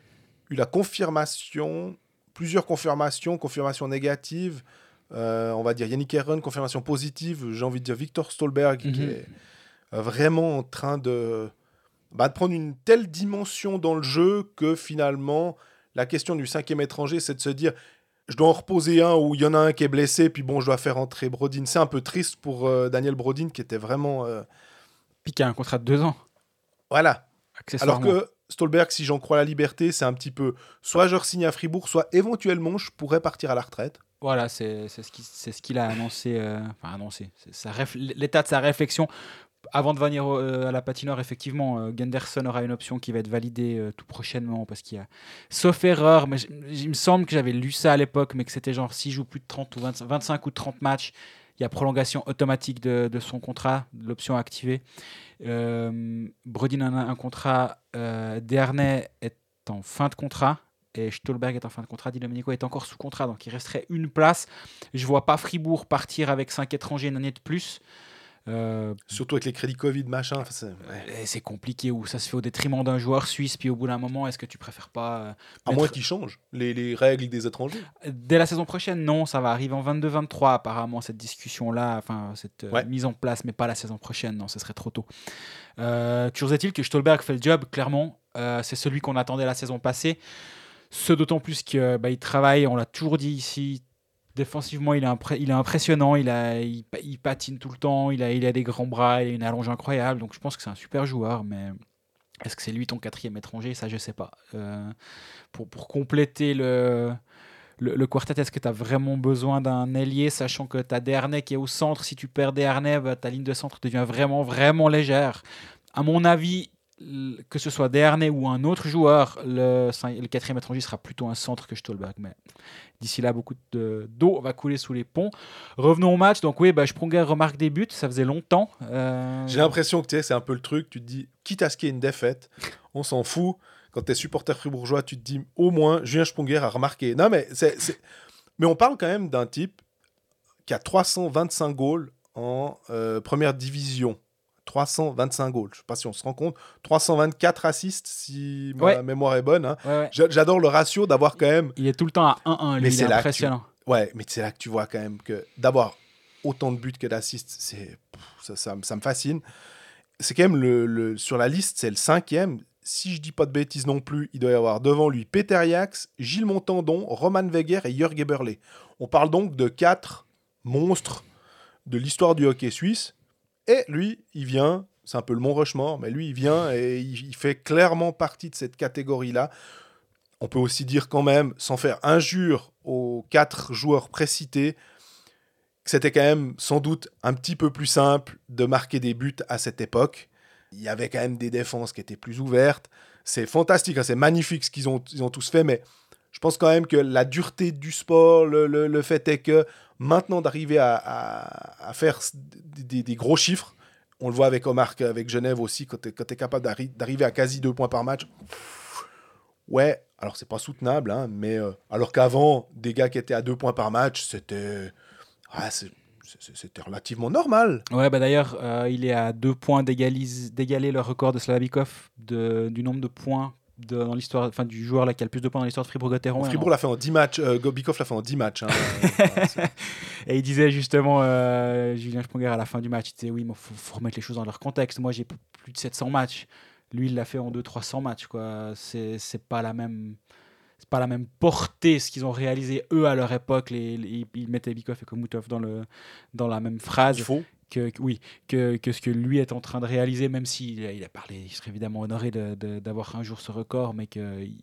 eu la confirmation, plusieurs confirmations, confirmations négatives. Euh, on va dire Yannick Herren, confirmation positive. J'ai envie de dire Victor Stolberg qui Mhm. est vraiment en train de, bah, de prendre une telle dimension dans le jeu que finalement, la question du cinquième étranger, c'est de se dire je dois en reposer un où il y en a un qui est blessé, puis bon, je dois faire entrer Brodin. C'est un peu triste pour euh, Daniel Brodin qui était vraiment. euh, Puis qui a un contrat de deux ans, Voilà. Alors que Stolberg, si j'en crois la liberté, c'est un petit peu soit je re-signe à Fribourg, soit éventuellement je pourrais partir à la retraite. Voilà, c'est ce qu'il a annoncé. euh, enfin, annoncé. L'état de sa réflexion. Avant de venir euh, à la patinoire, effectivement, euh, Genderson aura une option qui va être validée euh, tout prochainement parce qu'il y a, sauf erreur, mais il me semble que j'avais lu ça à l'époque, mais que c'était genre s'il joue plus de 30 ou 25, 25 ou 30 matchs, il y a prolongation automatique de, son contrat, l'option activée. Euh, Brodin a un contrat, euh, Dernay est en fin de contrat et Stolberg est en fin de contrat. Di Domenico est encore sous contrat, donc il resterait une place. Je vois pas Fribourg partir avec 5 étrangers une année de plus. Euh, Surtout avec les crédits Covid, machin. enfin, c'est- ouais. compliqué où ça se fait au détriment d'un joueur suisse, puis au bout d'un moment, est-ce que tu préfères pas euh, À moins qu'ils changent les, les règles des étrangers. Dès la saison prochaine, non, ça va arriver en 22-23 apparemment cette discussion-là, enfin cette euh, Ouais. mise en place, mais pas la saison prochaine, non, ce serait trop tôt. Euh, toujours est-il que Stolberg fait le job, clairement, Euh, c'est celui qu'on attendait la saison passée, ce d'autant plus que bah, il travaille, on l'a toujours dit ici, défensivement il est, impressionnant, il, a, il, pa- il patine tout le temps, il a, il a des grands bras, il a une allonge incroyable, donc je pense que c'est un super joueur, mais est-ce que c'est lui ton quatrième étranger? Ça, je sais pas. Euh, pour, compléter le, quartet, est-ce que tu as vraiment besoin d'un ailier, sachant que tu as Desharnais qui est au centre? Si tu perds Desharnais, bah, ta ligne de centre devient vraiment, vraiment légère. À mon avis, que ce soit Desharnais ou un autre joueur, le, le quatrième étranger sera plutôt un centre que Stolberg. Mais d'ici là, beaucoup de- d'eau va couler sous les ponts. Revenons au match. Donc, oui, bah, Sprunger remarque des buts. Ça faisait longtemps. Euh, J'ai l'impression que tu sais, c'est un peu le truc. Tu te dis, quitte à ce qu'il y ait une défaite, on s'en fout. Quand tu es supporter fribourgeois, tu te dis, au moins, Julien Sponger a remarqué. Non, mais, c'est- mais on parle quand même d'un type qui a 325 goals en euh, première division. 325 goals. Je sais pas si on se rend compte. 324 assists, si ma mémoire est bonne. hein. ouais, ouais. J'a- J'adore le ratio d'avoir quand même Il est tout le temps à 1-1. lui, Mais c'est que tu- impressionnant. Ouais, mais c'est là que tu vois quand même que d'avoir autant de buts que d'assists, c'est ça, ça, me- ça me fascine. C'est quand même le, le- sur la liste, c'est le cinquième. Si je dis pas de bêtises non plus, il doit y avoir devant lui Peter Jax, Gilles Montandon, Roman Weger et Jörg Eberle. On parle donc de quatre monstres de l'histoire du hockey suisse. Et lui, il vient, c'est un peu le Mont Rushmore, mais lui, il vient et il, fait clairement partie de cette catégorie-là. On peut aussi dire quand même, sans faire injure aux quatre joueurs précités, que c'était quand même sans doute un petit peu plus simple de marquer des buts à cette époque. Il y avait quand même des défenses qui étaient plus ouvertes. C'est fantastique, hein, c'est magnifique ce qu'ils ont, ils ont tous fait, mais je pense quand même que la dureté du sport, le- le fait est que maintenant d'arriver à, à- faire des, des- gros chiffres, on le voit avec Omar, avec Genève aussi, quand tu es, capable d'arri- d'arriver à quasi deux points par match, ouais, alors c'est pas soutenable, hein, mais euh, alors qu'avant, des gars qui étaient à deux points par match, c'était ah, c'était relativement normal. Ouais, bah d'ailleurs, euh, il est à deux points d'égaler le record de Slavikov de, du nombre de points de, dans l'histoire, enfin du joueur là qui a le plus de points dans l'histoire de Fribourg-Gotteron. Fribourg l'a fait en 10 matchs, euh, Gobikov l'a fait en 10 matchs. hein. <laughs> Et il disait justement, euh, Julien Sponger à la fin du match, il disait oui, il faut, faut remettre les choses dans leur contexte. Moi, j'ai plus de 700 matchs. Lui, il l'a fait en 200-300 matchs. quoi. C'est c'est pas la même. C'est pas la même portée ce qu'ils ont réalisé eux à leur époque. Les, les- ils mettaient Bikov et Komutov dans, le, dans la même phrase. il faut. Que, que- oui, que, que ce que lui est en train de réaliser, même s'il a- il a parlé, il serait évidemment honoré d'avoir un jour ce record, mais que il,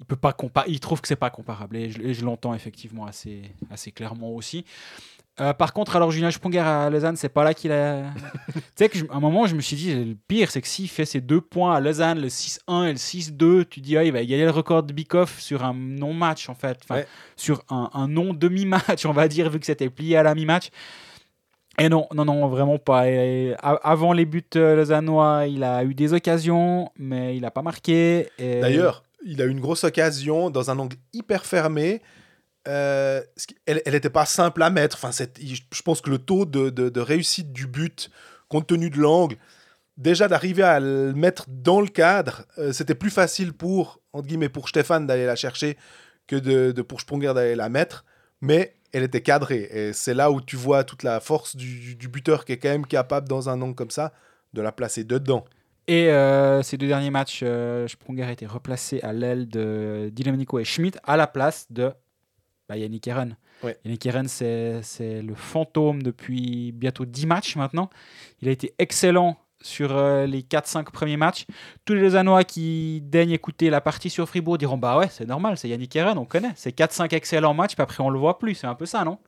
il peut pas il trouve que c'est pas comparable et je, l'entends effectivement assez, assez clairement aussi. Euh, par contre, alors Julien Sponger à Lausanne, c'est pas là qu'il a. <laughs> tu sais qu'à un moment, je me suis dit, le pire, c'est que s'il fait ses deux points à Lausanne, le 6-1 et le 6-2, tu dis, ah, il va égaler le record de Bikoff sur un non-match, en fait. Enfin, Ouais. Sur un, un non-demi-match, on va dire, vu que c'était plié à la mi-match. Et non, non, non, vraiment pas. Avant les buts euh, lausannois, il a eu des occasions, mais il n'a pas marqué. D'ailleurs, il a eu une grosse occasion dans un angle hyper fermé. Euh, elle n'était pas simple à mettre. Enfin, je pense que le taux de, réussite du but, compte tenu de l'angle, déjà d'arriver à le mettre dans le cadre, euh, c'était plus facile pour, entre guillemets, pour Stéphane d'aller la chercher que de, pour Sponger d'aller la mettre. Mais elle était cadrée. Et c'est là où tu vois toute la force du, du buteur qui est quand même capable, dans un angle comme ça, de la placer dedans. Et euh, ces deux derniers matchs, euh, Sprunger a été replacé à l'aile de Dilemnico et Schmidt à la place de bah, Yannick. Ouais. Yannick c'est c'est le fantôme depuis bientôt 10 matchs maintenant. Il a été excellent sur euh, les 4-5 premiers matchs. Tous les Lausannois qui daignent écouter la partie sur Fribourg diront Bah ouais, c'est normal, c'est Yannick Eren, on connaît. C'est 4-5 excellents matchs, puis après on le voit plus. C'est un peu ça, non?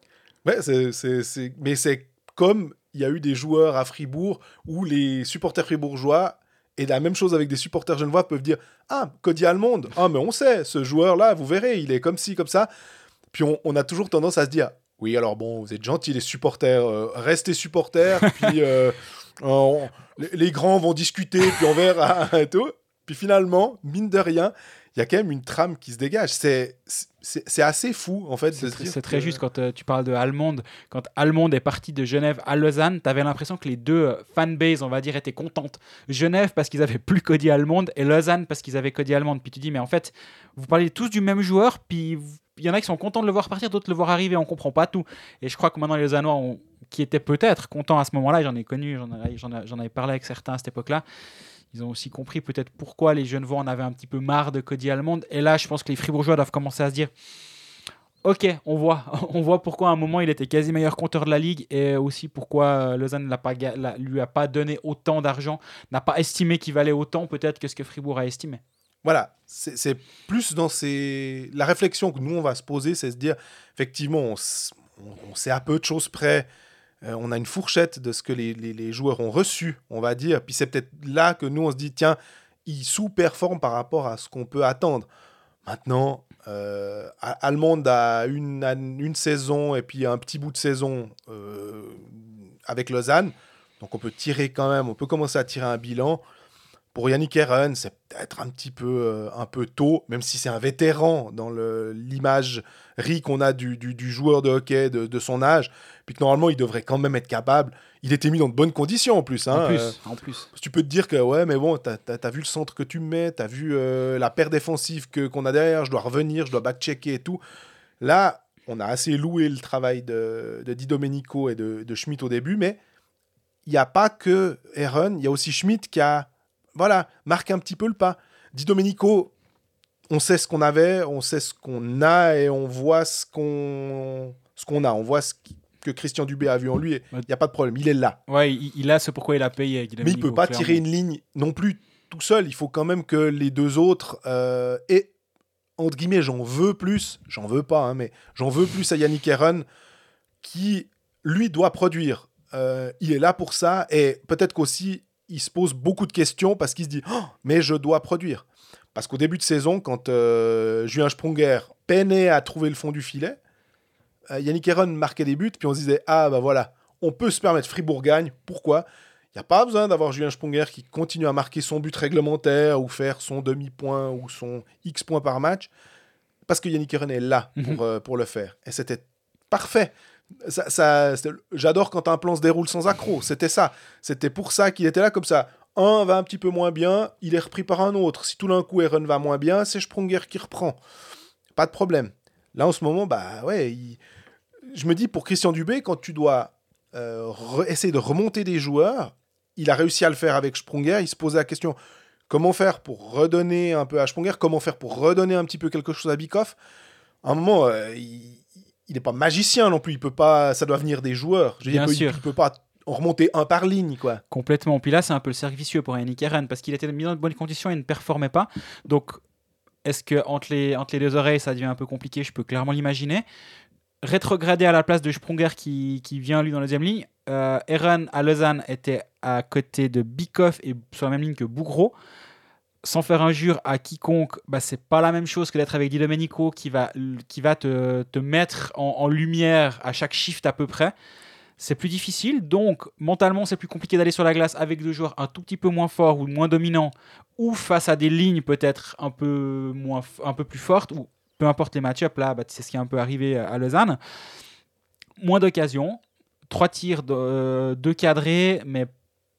Ouais, c'est, c'est- mais c'est comme il y a eu des joueurs à Fribourg où les supporters fribourgeois, et la même chose avec des supporters genevois, peuvent dire Ah, Cody Almond, ah, mais on sait, ce joueur-là, vous verrez, il est comme ci, comme ça. Puis on, on a toujours tendance à se dire Oui, alors bon, vous êtes gentils, les supporters, euh, restez supporters, puis euh, on- les, les grands vont discuter, puis on verra <laughs> et tout. Puis finalement, mine de rien, il y a quand même une trame qui se dégage. C'est c'est assez fou, en fait. C'est très juste quand euh, tu parles de Allemande. Quand Allemande est parti de Genève à Lausanne, tu avais l'impression que les deux euh, fanbases, on va dire, étaient contentes. Genève parce qu'ils avaient plus Cody Allemande et Lausanne parce qu'ils avaient Cody Allemande. Puis tu dis, mais en fait, vous parlez tous du même joueur, puis il y en a qui sont contents de le voir partir, d'autres le voir arriver, on comprend pas tout. Et je crois que maintenant les Lausannois, qui étaient peut-être contents à ce moment-là, j'en ai connu, j'en avais parlé avec certains à cette époque-là, ils ont aussi compris peut-être pourquoi les jeunes voix en avaient un petit peu marre de Cody Allemande. Et là, je pense que les Fribourgeois doivent commencer à se dire Ok, on voit, <laughs> on voit pourquoi à un moment il était quasi meilleur compteur de la ligue et aussi pourquoi euh, Lausanne ne lui a pas donné autant d'argent, n'a pas estimé qu'il valait autant peut-être que ce que Fribourg a estimé. Voilà, c'est plus dans ces... la réflexion que nous on va se poser, c'est se dire effectivement on sait à peu de choses près euh, on a une fourchette de ce que les, joueurs ont reçu, on va dire. Puis c'est peut-être là que nous, on se dit, tiens, ils sous-performent par rapport à ce qu'on peut attendre. Maintenant, euh, Allemande a une, une, saison et puis un petit bout de saison euh, avec Lausanne. Donc on peut tirer quand même, on peut commencer à tirer un bilan. Pour Yannick Herren, c'est peut-être un petit peu, euh, un peu tôt, même si c'est un vétéran dans l'imagerie qu'on a du, du, joueur de hockey de, son âge, puis que normalement il devrait quand même être capable. Il était mis dans de bonnes conditions en plus. Hein, en plus, euh, en plus. Tu peux te dire que, ouais, mais bon, t'as as, vu le centre que tu mets, t'as vu euh, la paire défensive qu'on a derrière, je dois revenir, je dois back-checker et tout. Là, on a assez loué le travail de, de Di Domenico et de, de Schmidt au début, mais il n'y a pas que Aaron, il y a aussi Schmidt qui a voilà, marque un petit peu le pas. Dit Domenico, on sait ce qu'on avait, on sait ce qu'on a et on voit ce qu'on ce qu'on a. On voit ce que Christian Dubé a vu en lui. Il n'y a pas de problème, il est là. Ouais, il, a ce pourquoi il a payé. Mais il peut pas tirer une ligne non plus tout seul. Il faut quand même que les deux autres euh, et entre guillemets, j'en veux plus. J'en veux pas, hein, mais j'en veux plus à Yannick Heron qui lui doit produire. Euh, il est là pour ça et peut-être qu'aussi il se pose beaucoup de questions parce qu'il se dit oh, mais je dois produire. Parce qu'au début de saison, quand euh, Julien Sprunger peinait à trouver le fond du filet, euh, Yannick Heron marquait des buts, puis on se disait ah bah voilà, on peut se permettre Fribourg gagne. Pourquoi? Il n'y a pas besoin d'avoir Julien Sprunger qui continue à marquer son but réglementaire ou faire son demi-point ou son X points par match, parce que Yannick Heron est là pour, mhm. euh, pour le faire. Et c'était parfait ça, J'adore quand un plan se déroule sans accroc. C'était ça. C'était pour ça qu'il était là comme ça. Un va un petit peu moins bien, il est repris par un autre. Si tout d'un coup Eren va moins bien, c'est Sprunger qui reprend. Pas de problème. Là, en ce moment, bah ouais, je me dis pour Christian Dubé, quand tu dois euh, essayer de remonter des joueurs, il a réussi à le faire avec Sprunger. Il se posait la question comment faire pour redonner un peu à Sprunger, comment faire pour redonner un petit peu quelque chose à Bikoff? À un moment, euh, il il n'est pas magicien non plus. Il peut pas, ça doit venir des joueurs. Je Bien dire, sûr. Il, peut pas en remonter un par ligne, quoi. Complètement. Puis là, c'est un peu le cercle vicieux pour Yannick Eren parce qu'il était mis dans de bonnes conditions et ne performait pas. Donc, est-ce que entre les, entre les deux oreilles, ça devient un peu compliqué? Je peux clairement l'imaginer. Rétrograder à la place de Sprunger qui, qui vient lui dans la deuxième ligne. Euh, Eren à Lausanne était à côté de Bikoff et sur la même ligne que Bougro sans faire injure à quiconque, bah, c'est pas la même chose que d'être avec Di Domenico qui va, qui va te, te mettre en, lumière à chaque shift à peu près. C'est plus difficile, donc mentalement c'est plus compliqué d'aller sur la glace avec deux joueurs un tout petit peu moins forts ou moins dominants, ou face à des lignes peut-être un peu un peu plus fortes, ou peu importe les match-ups là, bah, c'est ce qui est un peu arrivé à Lausanne. Moins d'occasions, trois tirs de, euh, deux cadrés, mais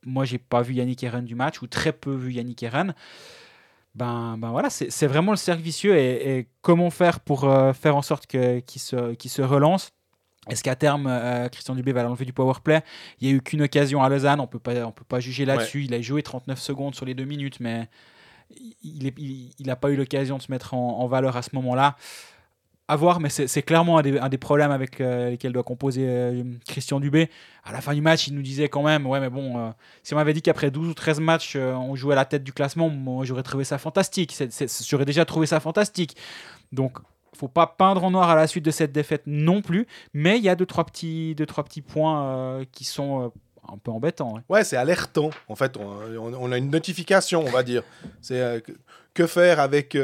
moi, j'ai pas vu Yannick Eren du match, ou très peu vu Yannick Eren. Ben, ben voilà, c'est vraiment le cercle vicieux. Et, comment faire pour euh, faire en sorte qu'il se, se relance? Est-ce qu'à terme, euh, Christian Dubé va l'enlever du powerplay Il n'y a eu qu'une occasion à Lausanne, on peut pas, on peut pas juger là-dessus. Il a joué 39 secondes sur les deux minutes, mais il n'a il, pas eu l'occasion de se mettre en valeur à ce moment-là à voir, mais c'est clairement un des, problèmes avec euh, lesquels doit composer euh, Christian Dubé. À la fin du match, il nous disait quand même, ouais, mais bon, euh, si on m'avait dit qu'après 12 ou 13 matchs, on jouait à la tête du classement, moi j'aurais trouvé ça fantastique. J'aurais déjà trouvé ça fantastique. Donc, faut pas peindre en noir à la suite de cette défaite non plus, mais il y a deux trois petits, deux, trois petits points qui sont un peu embêtants. Ouais, c'est alertant. En fait, on, a une notification, on va dire. C'est que faire avec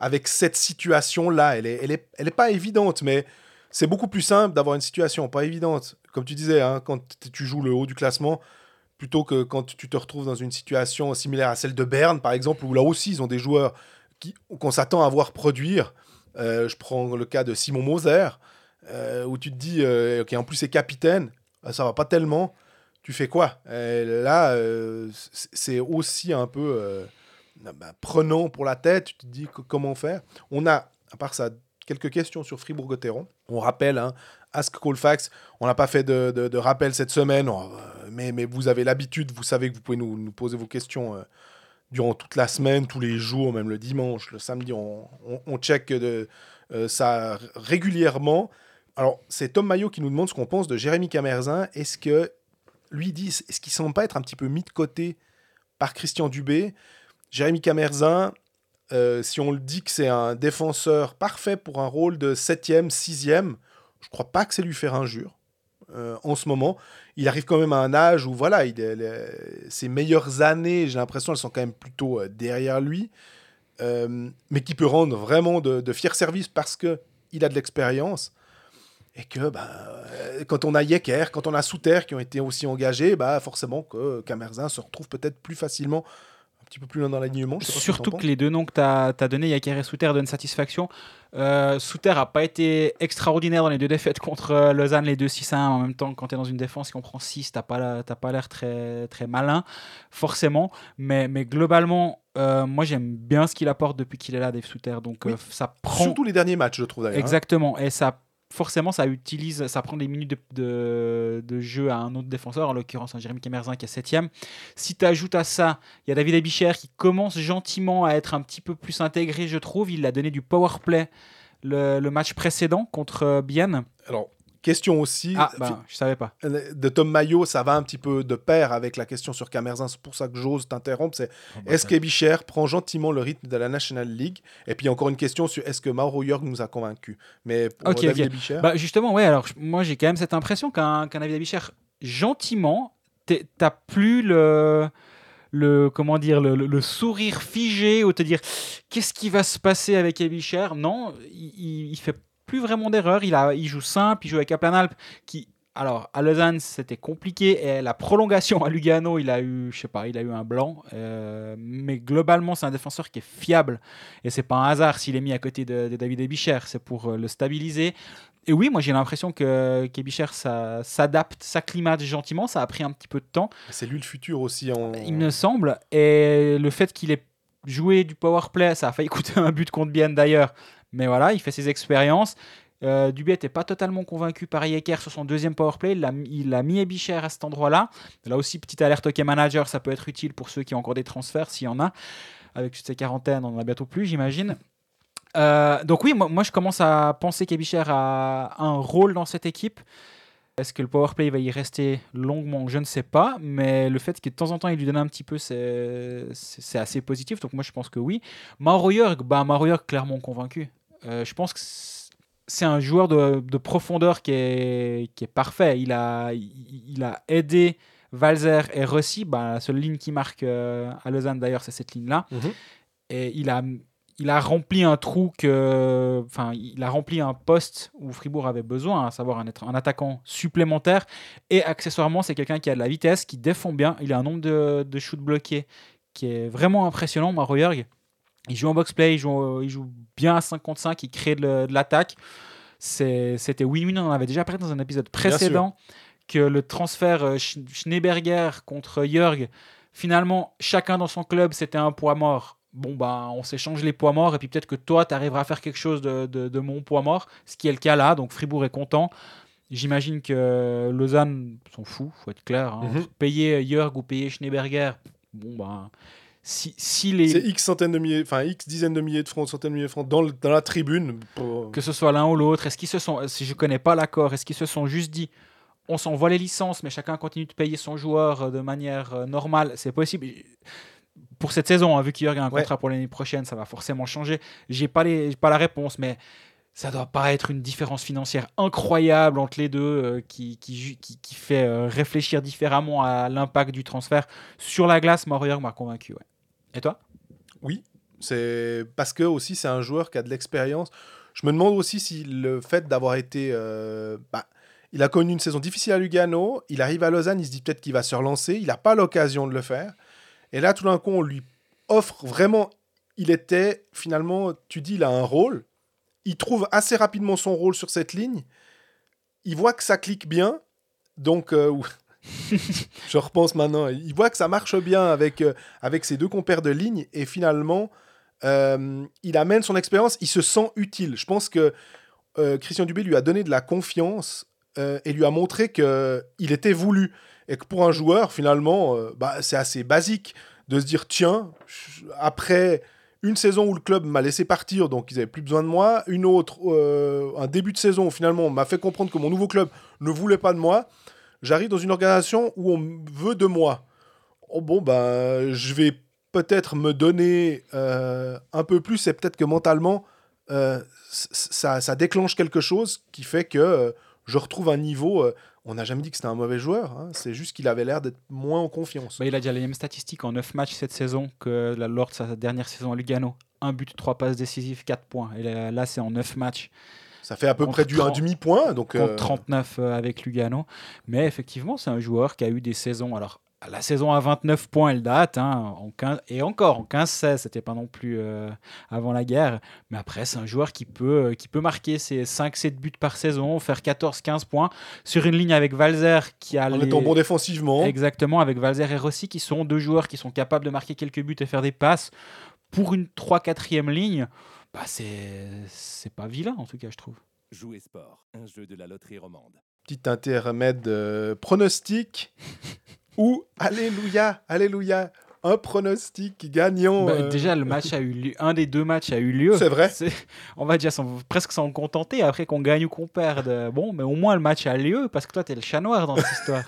avec cette situation-là. Elle n'est elle est, elle est pas évidente, mais c'est beaucoup plus simple d'avoir une situation pas évidente. Comme tu disais, hein, quand tu joues le haut du classement, plutôt que quand tu te retrouves dans une situation similaire à celle de Berne, par exemple, où là aussi, ils ont des joueurs qu'on s'attend à voir produire. Euh, je prends le cas de Simon Moser, euh, où tu te dis, euh, ok, en plus c'est capitaine, ça va pas tellement. Tu fais quoi? Là, c'est aussi un peu bah, prenant pour la tête. Tu te dis comment faire. On a, à part ça, quelques questions sur Fribourg-Gotteron. On rappelle, hein, Ask Colfax, on n'a pas fait de, rappel cette semaine, mais, mais vous avez l'habitude, vous savez que vous pouvez nous, poser vos questions durant toute la semaine, tous les jours, même le dimanche, le samedi, on, check euh, ça régulièrement. Alors, c'est Tom Maillot qui nous demande ce qu'on pense de Jérémy Camerzin. Est-ce que lui dit, est-ce qu'il semble pas être un petit peu mis de côté par Christian Dubé? Jérémy Camerzin, euh, si on le dit que c'est un défenseur parfait pour un rôle de 7e, 6e, je crois pas que c'est lui faire injure. Euh, en ce moment. Il arrive quand même à un âge où voilà, il, ses meilleures années, j'ai l'impression, elles sont quand même plutôt euh, derrière lui, mais qui peut rendre vraiment de, fiers services parce que il a de l'expérience et que bah, quand on a Yecker, quand on a Souter qui ont été aussi engagés, bah, forcément que Camerzin se retrouve peut-être plus facilement petit peu plus loin dans l'alignement. Surtout que, les deux noms que tu as, as donnés, Yaker et Souter, donnent satisfaction. Euh, Souter n'a pas été extraordinaire dans les deux défaites contre euh, Lausanne, les deux 6-1. En même temps, quand tu es dans une défense qui en prend 6, tu n'as pas l'air très, très malin, forcément. Mais, mais globalement, euh, moi j'aime bien ce qu'il apporte depuis qu'il est là, Dave Souter. Donc euh, ça prend. Surtout les derniers matchs, je trouve d'ailleurs. Hein. Exactement. Et ça forcément, ça utilise, ça prend des minutes de, jeu à un autre défenseur, en l'occurrence un Jérémy Kemerzin qui est 7 Si tu ajoutes à ça, il y a David Abicher qui commence gentiment à être un petit peu plus intégré, je trouve. Il a donné du power play le, match précédent contre Bienne. Alors, Question aussi. Ah, bah, je savais pas. De Tom Maillot, ça va un petit peu de pair avec la question sur Camerzin. C'est pour ça que j'ose t'interrompre. C'est oh, bah, est-ce qu'Ebicher prend gentiment le rythme de la National League? Et puis encore une question sur est-ce que Mauro Jörg nous a convaincus? Mais pour David Bah, justement, ouais. Alors moi, j'ai quand même cette impression qu'un David Abicher, gentiment, t'as plus le le comment dire le, sourire figé ou te dire qu'est-ce qui va se passer avec Ebicher non il, il fait plus vraiment d'erreur. Il, a, il joue simple, il joue avec Aplanalp qui alors, à Lausanne, c'était compliqué. Et la prolongation à Lugano, il a eu, je sais pas, il a eu un blanc. Euh, mais globalement, c'est un défenseur qui est fiable. Et c'est pas un hasard s'il est mis à côté de, David Ebicher. C'est pour euh, le stabiliser. Et oui, moi j'ai l'impression que qu'Ebicher s'adapte, s'acclimate gentiment. Ça a pris un petit peu de temps. C'est lui le futur aussi. En... Il me semble. Et le fait qu'il ait joué du power play, ça a failli <laughs> coûter un but contre Bienne d'ailleurs. Mais voilà, il fait ses expériences. Euh, Dubiet n'est pas totalement convaincu par Yecker sur son deuxième powerplay. Il a, il a mis Ebicher à cet endroit-là. Là aussi, petite alerte OK Manager, ça peut être utile pour ceux qui ont encore des transferts, s'il y en a. Avec toutes ces quarantaines, on en a bientôt plus, j'imagine. Euh, donc oui, moi, je commence à penser qu'Ebicher a un rôle dans cette équipe. Est-ce que le powerplay va y rester longuement? Je ne sais pas, mais le fait que de temps en temps il lui donne un petit peu, c'est assez positif. Donc moi je pense que oui. Mauro Jörg, bah, clairement convaincu. Euh, je pense que c'est un joueur de, profondeur qui est, qui est parfait. Il a, il, a aidé Valzer et Rossi. Bah, la seule ligne qui marque euh, à Lausanne, d'ailleurs, c'est cette ligne-là. Mhm. Et il a, il a rempli un trou que. Enfin, il a rempli un poste où Fribourg avait besoin, à savoir un, un attaquant supplémentaire. Et accessoirement, c'est quelqu'un qui a de la vitesse, qui défend bien. Il a un nombre de, de shoots bloqués qui est vraiment impressionnant, Maro Jörg. Il joue en box-play, il joue, il joue bien à 5 contre 5, il crée de, l'attaque. C'était win-win, on en avait déjà parlé dans un épisode précédent, que le transfert euh, Schneeberger contre Jörg, finalement, chacun dans son club, c'était un poids mort. Bon, bah, on s'échange les poids morts, et puis peut-être que toi, tu arriveras à faire quelque chose de, de, mon poids mort, ce qui est le cas là, donc Fribourg est content. J'imagine que Lausanne s'en fout, faut être clair. Hein. Mhm. Payer Jörg ou payer Schneeberger, bon, bah si, les... C'est X centaines de milliers, enfin X dizaines de milliers de francs, centaines de milliers de francs dans, dans la tribune. Que ce soit l'un ou l'autre, est-ce qu'ils se sont, si je connais pas l'accord, est-ce qu'ils se sont juste dit, on s'envoie les licences, mais chacun continue de payer son joueur euh, de manière euh, normale, c'est possible. Pour cette saison, hein, vu qu'il y a un contrat pour l'année prochaine, ça va forcément changer. J'ai pas les, pas la réponse, mais ça doit pas être une différence financière incroyable entre les deux euh, qui, qui, qui, fait réfléchir différemment à l'impact du transfert. Sur la glace, Mario m'a convaincu. Ouais. Et toi? Oui, c'est parce que aussi c'est un joueur qui a de l'expérience. Je me demande aussi si le fait d'avoir été, euh, bah, il a connu une saison difficile à Lugano, il arrive à Lausanne, il se dit peut-être qu'il va se relancer, il n'a pas l'occasion de le faire. Et là, tout d'un coup, on lui offre vraiment il était finalement, tu dis, il a un rôle. Il trouve assez rapidement son rôle sur cette ligne. Il voit que ça clique bien. Donc, euh, je repense maintenant. Il voit que ça marche bien avec, euh, avec ses deux compères de ligne. Et finalement, euh, il amène son expérience. Il se sent utile. Je pense que Christian Dubé lui a donné de la confiance et lui a montré qu'il était voulu. Et que pour un joueur, finalement, bah, c'est assez basique de se dire tiens, après une saison où le club m'a laissé partir, donc ils n'avaient plus besoin de moi, une autre, euh, un début de saison où finalement m'a fait comprendre que mon nouveau club ne voulait pas de moi, j'arrive dans une organisation où on veut de moi. Oh, bon, ben, je vais peut-être me donner euh, un peu plus et peut-être que mentalement, euh, ça, ça, déclenche quelque chose qui fait que je retrouve un niveau on n'a jamais dit que c'était un mauvais joueur, hein. c'est juste qu'il avait l'air d'être moins en confiance. Bah, il a déjà les mêmes statistiques en 9 matchs cette saison que lors de sa dernière saison à Lugano. Un but, 3 passes décisives, 4 points. Et là, c'est en 9 matchs. Ça fait à peu près du un demi-point. Donc, contre 39 euh, avec Lugano. Mais effectivement, c'est un joueur qui a eu des saisons. Alors, la saison à 29 points, elle date. Hein, en 15, et encore, en 15-16, c'était pas non plus euh, avant la guerre. Mais après, c'est un joueur qui peut, euh, qui peut marquer ses 5-7 buts par saison, faire 14-15 points sur une ligne avec Valzer qui a. En les... étant bon défensivement. Exactement, avec Valzer et Rossi qui sont deux joueurs qui sont capables de marquer quelques buts et faire des passes. Pour une 3-4e ligne, bah c'est pas vilain en tout cas, je trouve. Jouer sport, un jeu de la loterie romande. Petit intermède euh, pronostic <laughs> ou Alléluia, Alléluia, un pronostic gagnant. Bah, euh. Déjà, le match a eu lieu, un des deux matchs a eu lieu. C'est vrai. On va déjà presque s'en contenter après qu'on gagne ou qu'on perde. Bon, mais au moins le match a lieu parce que toi, tu es le chat noir dans cette histoire.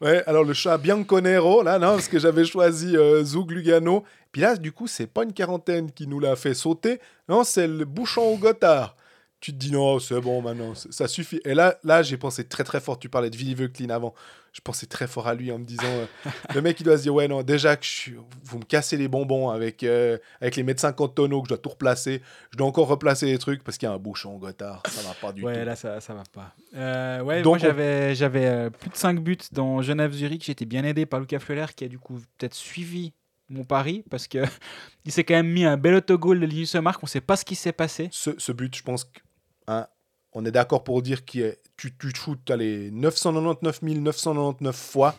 <laughs> ouais, alors le chat Bianconero, là, non, parce que j'avais choisi euh, Zug Lugano. Puis là, du coup, c'est pas une quarantaine qui nous l'a fait sauter. Non, c'est le bouchon au Gotthard tu te dis non, c'est bon maintenant, ça suffit. Et là, là j'ai pensé très très fort. Tu parlais de Villiers Clean avant. Je pensais très fort à lui en me disant euh, le mec, il doit se dire ouais, non, déjà que je vous me cassez les bonbons avec, euh, avec les médecins cantonaux, que je dois tout replacer. Je dois encore replacer les trucs parce qu'il y a un bouchon Gotthard. Ça va pas du tout. Ouais, là, ça, ça va pas. Euh, ouais, Donc, moi, j'avais, j'avais plus de 5 buts dans Genève-Zurich. J'étais bien aidé par Lucas Fleuler qui a du coup peut-être suivi mon pari parce que <laughs> il s'est quand même mis un bel autogol de Linus Mark. On sait pas ce qui s'est passé. Ce, ce but, je pense que Hein, on est d'accord pour dire que tu, tu shootes les 999 999 fois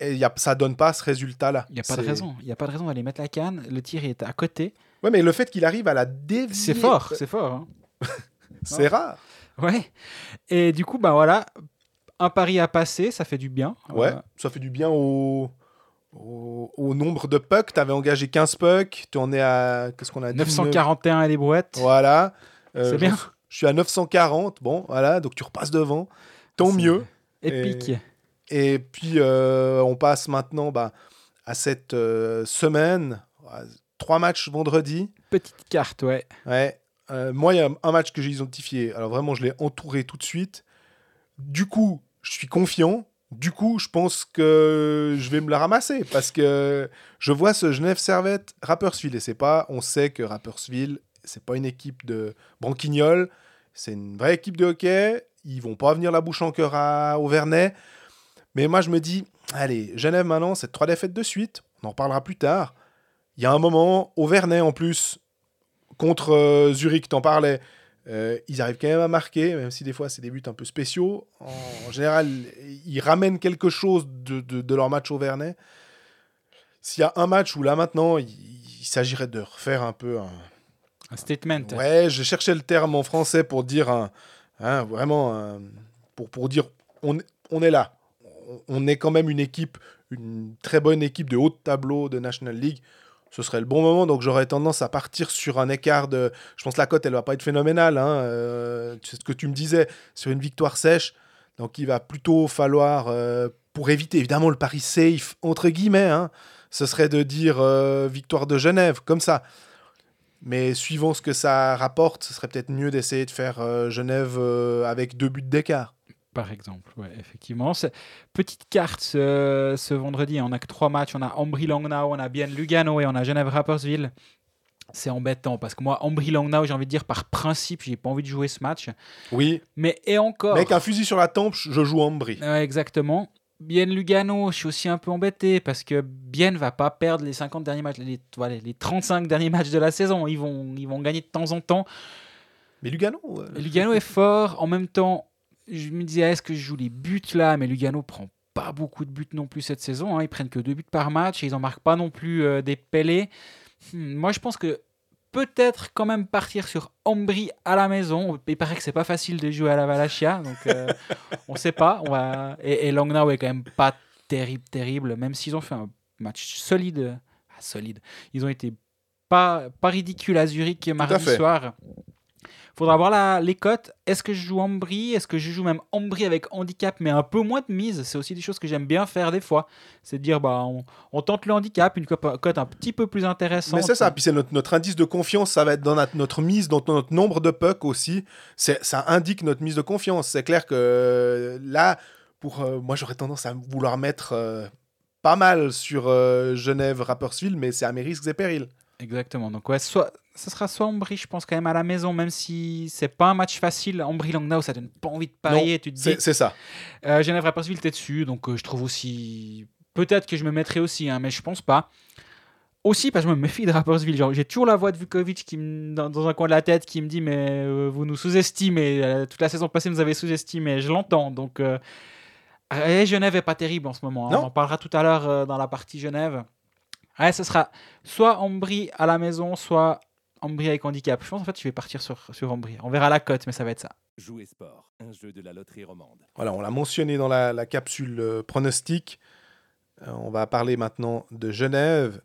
et y a, ça donne pas ce résultat-là. Il n'y a pas de raison. Il y a pas de raison d'aller mettre la canne. Le tir est à côté. Ouais, mais le fait qu'il arrive à la dévier. C'est fort, c'est fort. Hein. <laughs> c'est rare. Ouais. Et du coup, bah voilà, un pari à passer, ça fait du bien. Ouais, ça fait du bien au, au, nombre de pucks. Tu avais engagé 15 pucks, tu en es à. Qu'est-ce qu'on a dit? 941 à les brouettes. Voilà. Euh, c'est bien. Je suis à 940, bon, voilà, donc tu repasses devant. Tant mieux. Épique. Et, puis, euh, on passe maintenant bah, à cette euh, semaine. Trois matchs vendredi. Petite carte, ouais. Ouais. moi, il y a un match que j'ai identifié. Alors, vraiment, je l'ai entouré tout de suite. Du coup, je suis confiant. Du coup, je pense que je vais me la ramasser parce que je vois ce Genève Servette Rappersville et c'est pas, on sait que Rappersville c'est pas une équipe de branquignoles, c'est une vraie équipe de hockey. Ils vont pas venir la bouche en cœur à Auvernais. Mais moi, je me dis, allez, Genève maintenant, c'est trois défaites de suite. On en reparlera plus tard. Il y a un moment, Auvernais en plus, contre euh, Zurich, t'en parlais. Euh, ils arrivent quand même à marquer, même si des fois c'est des buts un peu spéciaux. En, général, ils ramènent quelque chose de, de, leur match Auvernais. S'il y a un match où là maintenant, il, il s'agirait de refaire un peu un, un statement. Ouais, je cherchais le terme en français pour dire hein, vraiment pour, pour dire on, on est là. On est quand même une équipe, une très bonne équipe de haut de tableau de National League. Ce serait le bon moment, donc j'aurais tendance à partir sur un écart de. Je pense que la cote, elle va pas être phénoménale. Hein, euh, c'est ce que tu me disais sur une victoire sèche. Donc il va plutôt falloir, euh, pour éviter évidemment le pari safe, entre guillemets, hein, ce serait de dire euh, victoire de Genève, comme ça. Mais suivant ce que ça rapporte, ce serait peut-être mieux d'essayer de faire euh, Genève euh, avec deux buts d'écart. Par exemple, ouais, effectivement. Petite carte ce, vendredi, on n'a que trois matchs. On a Ambry-Langnau, on a bien Lugano et on a Genève-Rapperswil. C'est embêtant parce que moi, Ambry-Langnau, j'ai envie de dire par principe, j'ai pas envie de jouer ce match. Oui. Mais et encore. Avec un fusil sur la tempe, je joue Ambry. exactement. Bien Lugano, je suis aussi un peu embêté parce que Bien va pas perdre les 50 derniers matchs, les, voilà, les 35 derniers matchs de la saison. Ils vont, ils vont gagner de temps en temps. Mais Lugano. euh, Lugano est fort. En même temps, je me disais, est-ce que je joue les buts là? Mais Lugano prend pas beaucoup de buts non plus cette saison. hein. Ils prennent que deux buts par match et ils en marquent pas non plus euh, des pellets. Hmm, moi, je pense que peut-être quand même partir sur Ambry à la maison. Il paraît que c'est pas facile de jouer à la Valachia, donc euh, on sait pas. On va... Et, et Langnau est quand même pas terrible, terrible, même s'ils ont fait un match solide. Ah, solide. Ils ont été pas, pas ridicules à Zurich mardi soir. Faudra voir la, les cotes. Est-ce que je joue Ambry? Est-ce que je joue même Ambry avec handicap, mais un peu moins de mise? C'est aussi des choses que j'aime bien faire des fois. C'est de dire, bah, on, tente le handicap, une cote un petit peu plus intéressante. Mais c'est ça, puis c'est notre, indice de confiance, ça va être dans notre, mise, dans notre nombre de pucks aussi. Ça indique notre mise de confiance. C'est clair que euh, là, pour euh, moi, j'aurais tendance à vouloir mettre euh, pas mal sur euh, Genève, Rapperswil, mais c'est à mes risques et périls. Exactement. Donc, ouais, soit, ce sera soit Ambry, je pense, quand même à la maison, même si c'est pas un match facile. Ambry-Langnau, ça donne pas envie de parier. Tu te dis, C'est ça. Euh, Genève Rapperswil, t'es dessus, donc euh, je trouve aussi. Peut-être que je me mettrai aussi, hein, mais je pense pas. Aussi parce que je me méfie de Rapperswil. Genre, J'ai toujours la voix de Vukovic qui me- dans, dans un coin de la tête qui me dit Mais euh, vous nous sous-estimez. Euh, toute la saison passée, vous nous avez sous-estimé. Je l'entends. Donc, et Genève est pas terrible en ce moment. hein. On en parlera tout à l'heure dans la partie Genève. Ouais, ce sera soit Ambry à la maison, soit Ambry avec handicap. Je pense en fait, je vais partir sur, sur Ambry. On verra la cote, mais ça va être ça. Jouer sport, un jeu de la loterie romande. Voilà, on l'a mentionné dans la, la capsule euh, pronostic. Euh, on va parler maintenant de Genève,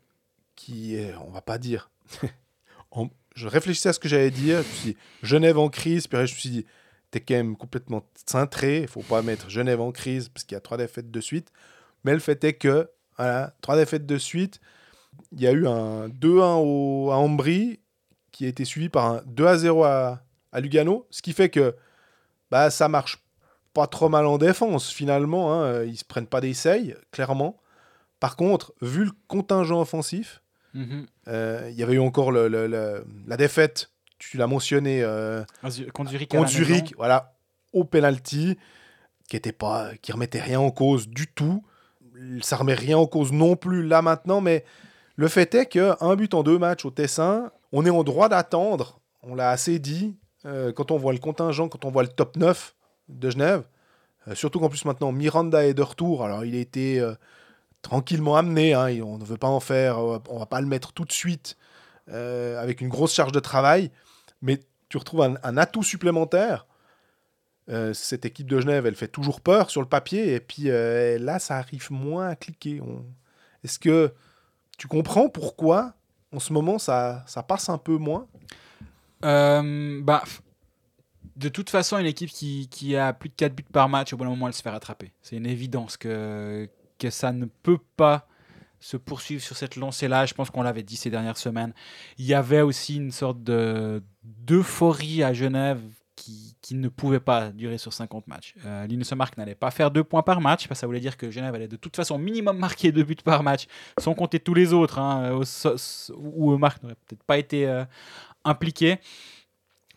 qui est, on va pas dire. <laughs> en- je réfléchissais à ce que j'allais dire. Je me suis dit, Genève en crise, puis je me suis dit, t'es quand même complètement cintré. Il faut pas mettre Genève en crise parce qu'il y a trois défaites de suite. Mais le fait est que, voilà, trois défaites de suite. Il y a eu un 2-1 au- à Ambry qui a été suivi par un 2-0 à, à Lugano, ce qui fait que bah, ça marche pas trop mal en défense finalement. Hein. Ils se prennent pas d'essai, clairement. Par contre, vu le contingent offensif, Mhm. euh, il y avait eu encore le- le- le- la défaite, tu l'as mentionné, euh, Contre Zurich. contre. Zurich, voilà, au penalty, qui était pas, qui remettait rien en cause du tout. Ça remet rien en cause non plus là maintenant, mais le fait est que un but en deux matchs au Tessin, on est en droit d'attendre. On l'a assez dit euh, quand on voit le contingent, quand on voit le top 9 de Genève. Euh, surtout qu'en plus maintenant Miranda est de retour. Alors il a été euh, tranquillement amené. hein, on ne veut pas en faire. on va pas le mettre tout de suite avec une grosse charge de travail. Mais tu retrouves un, atout supplémentaire. Cette équipe de Genève, elle fait toujours peur sur le papier. Et puis là, ça arrive moins à cliquer. Est-ce que tu comprends pourquoi en ce moment ça, ça passe un peu moins? Euh, bah, de toute façon, une équipe qui, a plus de 4 buts par match, au bon moment, elle se fait rattraper. C'est une évidence que, que ça ne peut pas se poursuivre sur cette lancée-là. Je pense qu'on l'avait dit ces dernières semaines. Il y avait aussi une sorte de d'euphorie à Genève qui, ne pouvait pas durer sur 50 matchs. Euh, Mark n'allait pas faire 2 points par match, parce que ça voulait dire que Genève allait de toute façon minimum marquer 2 buts par match, sans compter tous les autres, hein, so- où Mark n'aurait peut-être pas été euh, impliqué.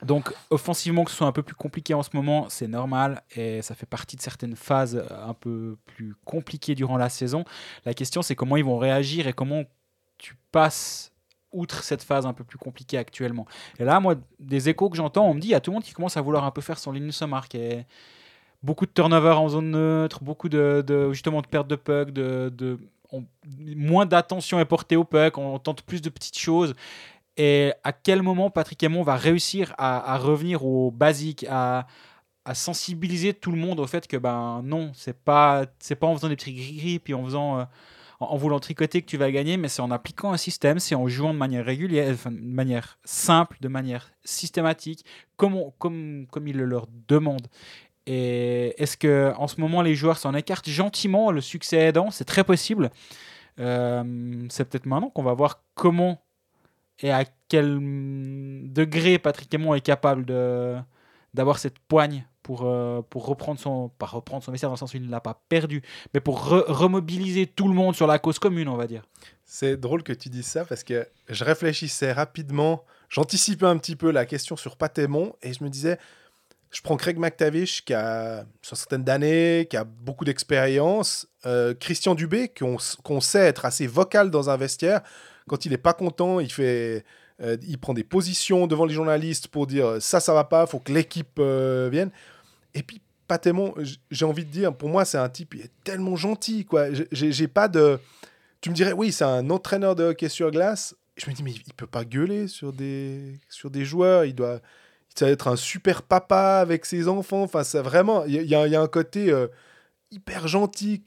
Donc offensivement que ce soit un peu plus compliqué en ce moment, c'est normal et ça fait partie de certaines phases euh, un peu plus compliquées durant la saison. La question c'est comment ils vont réagir et comment tu passes outre cette phase un peu plus compliquée actuellement. Et là, moi, des échos que j'entends, on me dit, il y a tout le monde qui commence à vouloir un peu faire son Linus Mark et beaucoup de turnover en zone neutre, beaucoup de, justement de perte de puck, de, moins d'attention est portée au puck, on tente plus de petites choses. Et à quel moment Patrick Aymon va réussir à, revenir au basique, à, sensibiliser tout le monde au fait que ben non, c'est pas c'est pas en faisant des petits gris puis en faisant euh, en, voulant tricoter que tu vas gagner, mais c'est en appliquant un système, c'est en jouant de manière régulière, de manière simple, de manière systématique, comme on- comme comme il le leur demande. Et est-ce que en ce moment les joueurs s'en écartent gentiment, le succès aidant, c'est très possible. Euh, c'est peut-être maintenant qu'on va voir comment et à quel degré Patrick Aymon est capable d'avoir cette poigne pour, euh, pour reprendre son pas reprendre son message dans le sens où il ne l'a pas perdu mais pour re- remobiliser tout le monde sur la cause commune on va dire C'est drôle que tu dises ça parce que je réfléchissais rapidement, j'anticipais un petit peu la question sur Patémon et je me disais, je prends Craig McTavish qui a une certaine d'années, qui a beaucoup d'expérience. Euh, Christian Dubé, qu'on sait être assez vocal dans un vestiaire. Quand il n'est pas content, il fait, euh, il prend des positions devant les journalistes pour dire ça, ça va pas, faut que l'équipe euh, vienne. Et puis tellement j'ai envie de dire, pour moi, c'est un type, il est tellement gentil, quoi. J'ai pas de. Tu me dirais, oui, c'est un entraîneur de hockey sur glace. Je me dis, mais il peut pas gueuler sur des, sur des joueurs. Il doit, ça être un super papa avec ses enfants. Enfin, c'est vraiment, il y, a un côté euh, hyper gentil.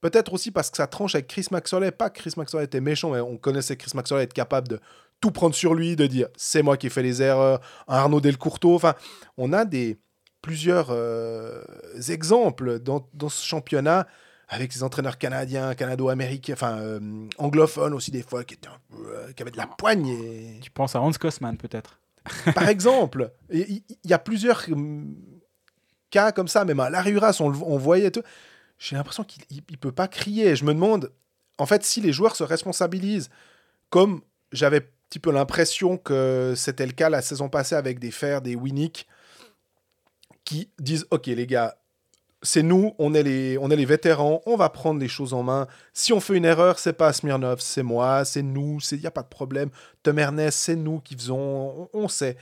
Peut-être aussi parce que ça tranche avec Chris Maxwell. Pas que Chris Maxwell était méchant, mais on connaissait Chris Maxwell être capable de tout prendre sur lui, de dire c'est moi qui ai fait les erreurs, Arnaud Delcourteau. Enfin, on a des, plusieurs euh, exemples dans, dans, ce championnat avec ces entraîneurs canadiens, canado-américains, enfin euh, anglophones aussi des fois, qui, étaient euh, qui avaient de la poigne. Tu penses à Hans Kosman peut-être <laughs> Par exemple, il y, a plusieurs cas comme ça, même à l'Aruras, on, on voyait tout. J'ai l'impression qu'il ne peut pas crier. Je me demande, en fait, si les joueurs se responsabilisent, comme j'avais un petit peu l'impression que c'était le cas la saison passée avec des Fers, des Winnick, qui disent Ok, les gars, c'est nous, on est, les, on est les vétérans, on va prendre les choses en main. Si on fait une erreur, c'est pas Smirnov, c'est moi, c'est nous, il n'y a pas de problème. Tom Ernest, c'est nous qui faisons, on, sait.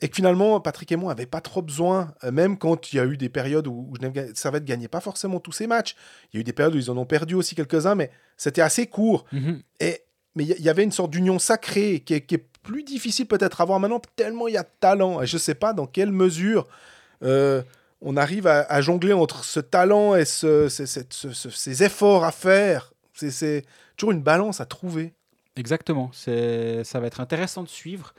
Et que finalement, Patrick et moi n'avaient pas trop besoin, euh, même quand il y a eu des périodes où, où Servette gagnait pas forcément tous ses matchs. Il y a eu des périodes où ils en ont perdu aussi quelques-uns, mais c'était assez court. Mhm. Et, mais il y, avait une sorte d'union sacrée qui est, qui est plus difficile peut-être à voir maintenant, tellement il y a de talent. Et je ne sais pas dans quelle mesure euh, on arrive à, jongler entre ce talent et ce, ces efforts à faire. C'est toujours une balance à trouver. Exactement. Ça va être intéressant de suivre.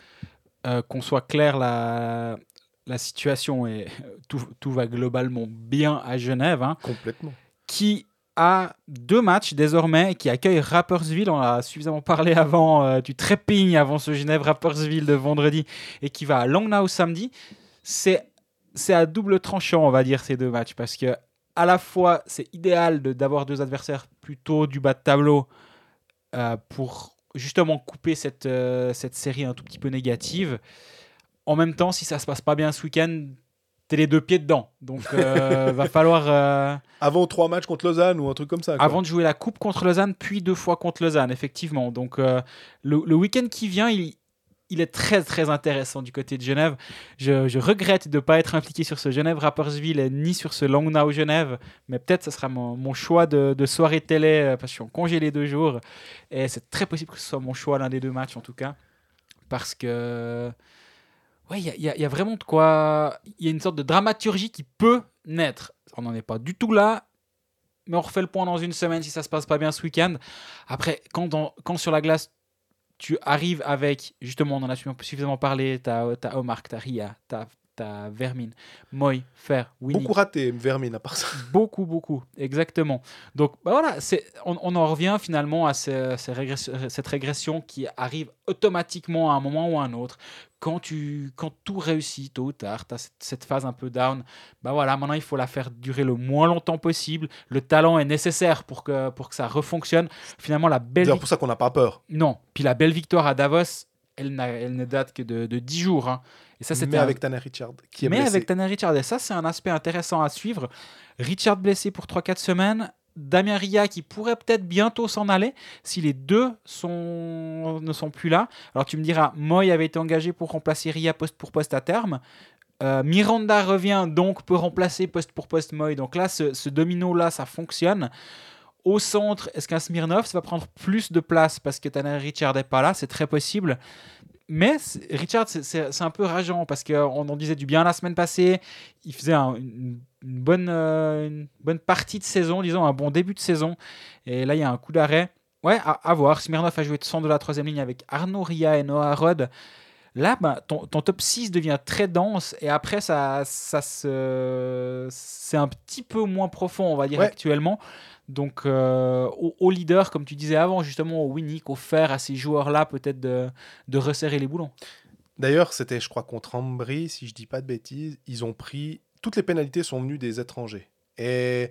Euh, qu'on soit clair, la, la situation et <laughs> tout, tout, va globalement bien à Genève. Hein, Complètement. Qui deux matchs désormais, qui accueille Rappersville. On a suffisamment parlé avant euh, du trépigne avant ce Genève Rappersville de vendredi et qui va à Langnau samedi. C'est c'est à double tranchant, on va dire, ces deux matchs, parce que à la fois, c'est idéal d'avoir deux adversaires plutôt du bas de tableau euh, pour justement couper cette, euh, cette série un tout petit peu négative. En même temps, si ça se passe pas bien ce week-end, t'es les deux pieds dedans. Donc, euh, <laughs> va falloir. Avant trois matchs contre Lausanne ou un truc comme ça. Avant de jouer la coupe contre Lausanne, puis deux fois contre Lausanne, effectivement. Donc, le, le week-end qui vient, il, il est très très intéressant du côté de Genève. Je, regrette de ne pas être impliqué sur ce Genève-Rappersville ni sur ce Langnau-Genève, mais peut-être ce sera mon, choix de, soirée télé euh, parce que je suis en congé les deux jours et c'est très possible que ce soit mon choix l'un des deux matchs en tout cas parce que ouais, il y, a vraiment de quoi. Il y a une sorte de dramaturgie qui peut naître. On n'en est pas du tout là, mais on refait le point dans une semaine si ça se passe pas bien ce week-end. Après, quand, quand sur la glace tu arrives avec, justement, on en a suffisamment parlé, tu as, Omar, tu as Ria, tu as, Vermine, Moy, Fer, Winnie. Beaucoup raté, Vermine, à part ça. <laughs> Beaucoup, beaucoup, exactement. Donc bah voilà, on, on, en revient finalement à cette régression qui arrive automatiquement à un moment ou à un autre quand, tu, quand tout réussit tôt ou tard, tu as cette, phase un peu down, bah voilà, maintenant il faut la faire durer le moins longtemps possible. Le talent est nécessaire pour que, pour que ça refonctionne. Finalement, la belle. C'est pour ça qu'on n'a pas peur. Non. Puis la belle victoire à Davos, elle, elle ne date que de, de 10 jours. Hein. Et ça, Mais avec Tanner Richard. Qui est Mais avec Tanner Richard. Et ça, c'est un aspect intéressant à suivre. Richard blessé pour 3-4 semaines. Damien Ria qui pourrait peut-être bientôt s'en aller si les deux sont, ne sont plus là. Alors tu me diras, Moy avait été engagé pour remplacer Ria poste pour poste à terme. Euh, Miranda revient donc peut remplacer poste pour poste Moy. Donc là, ce, domino-là, ça fonctionne. Au centre, est-ce qu'un Smirnov ça va prendre plus de place parce que Tanner Richard n'est pas là C'est très possible. Mais Richard, c'est un peu rageant parce qu'on en disait du bien la semaine passée. Il faisait une une bonne, euh, une bonne partie de saison, disons un bon début de saison. Et là, il y a un coup d'arrêt. Ouais, à, voir. Smirnov a joué de centre de la troisième ligne avec Arnaud Ria et Noah Rod. Là, bah, ton, ton, top 6 devient très dense et après, ça, ça se... c'est un petit peu moins profond, on va dire, actuellement. Donc, euh, au, leader, comme tu disais avant, justement, au Winnick, au fer, à ces joueurs-là, peut-être de, de resserrer les boulons. D'ailleurs, c'était, je crois, contre Ambry, si je dis pas de bêtises, ils ont pris toutes les pénalités sont venues des étrangers. Et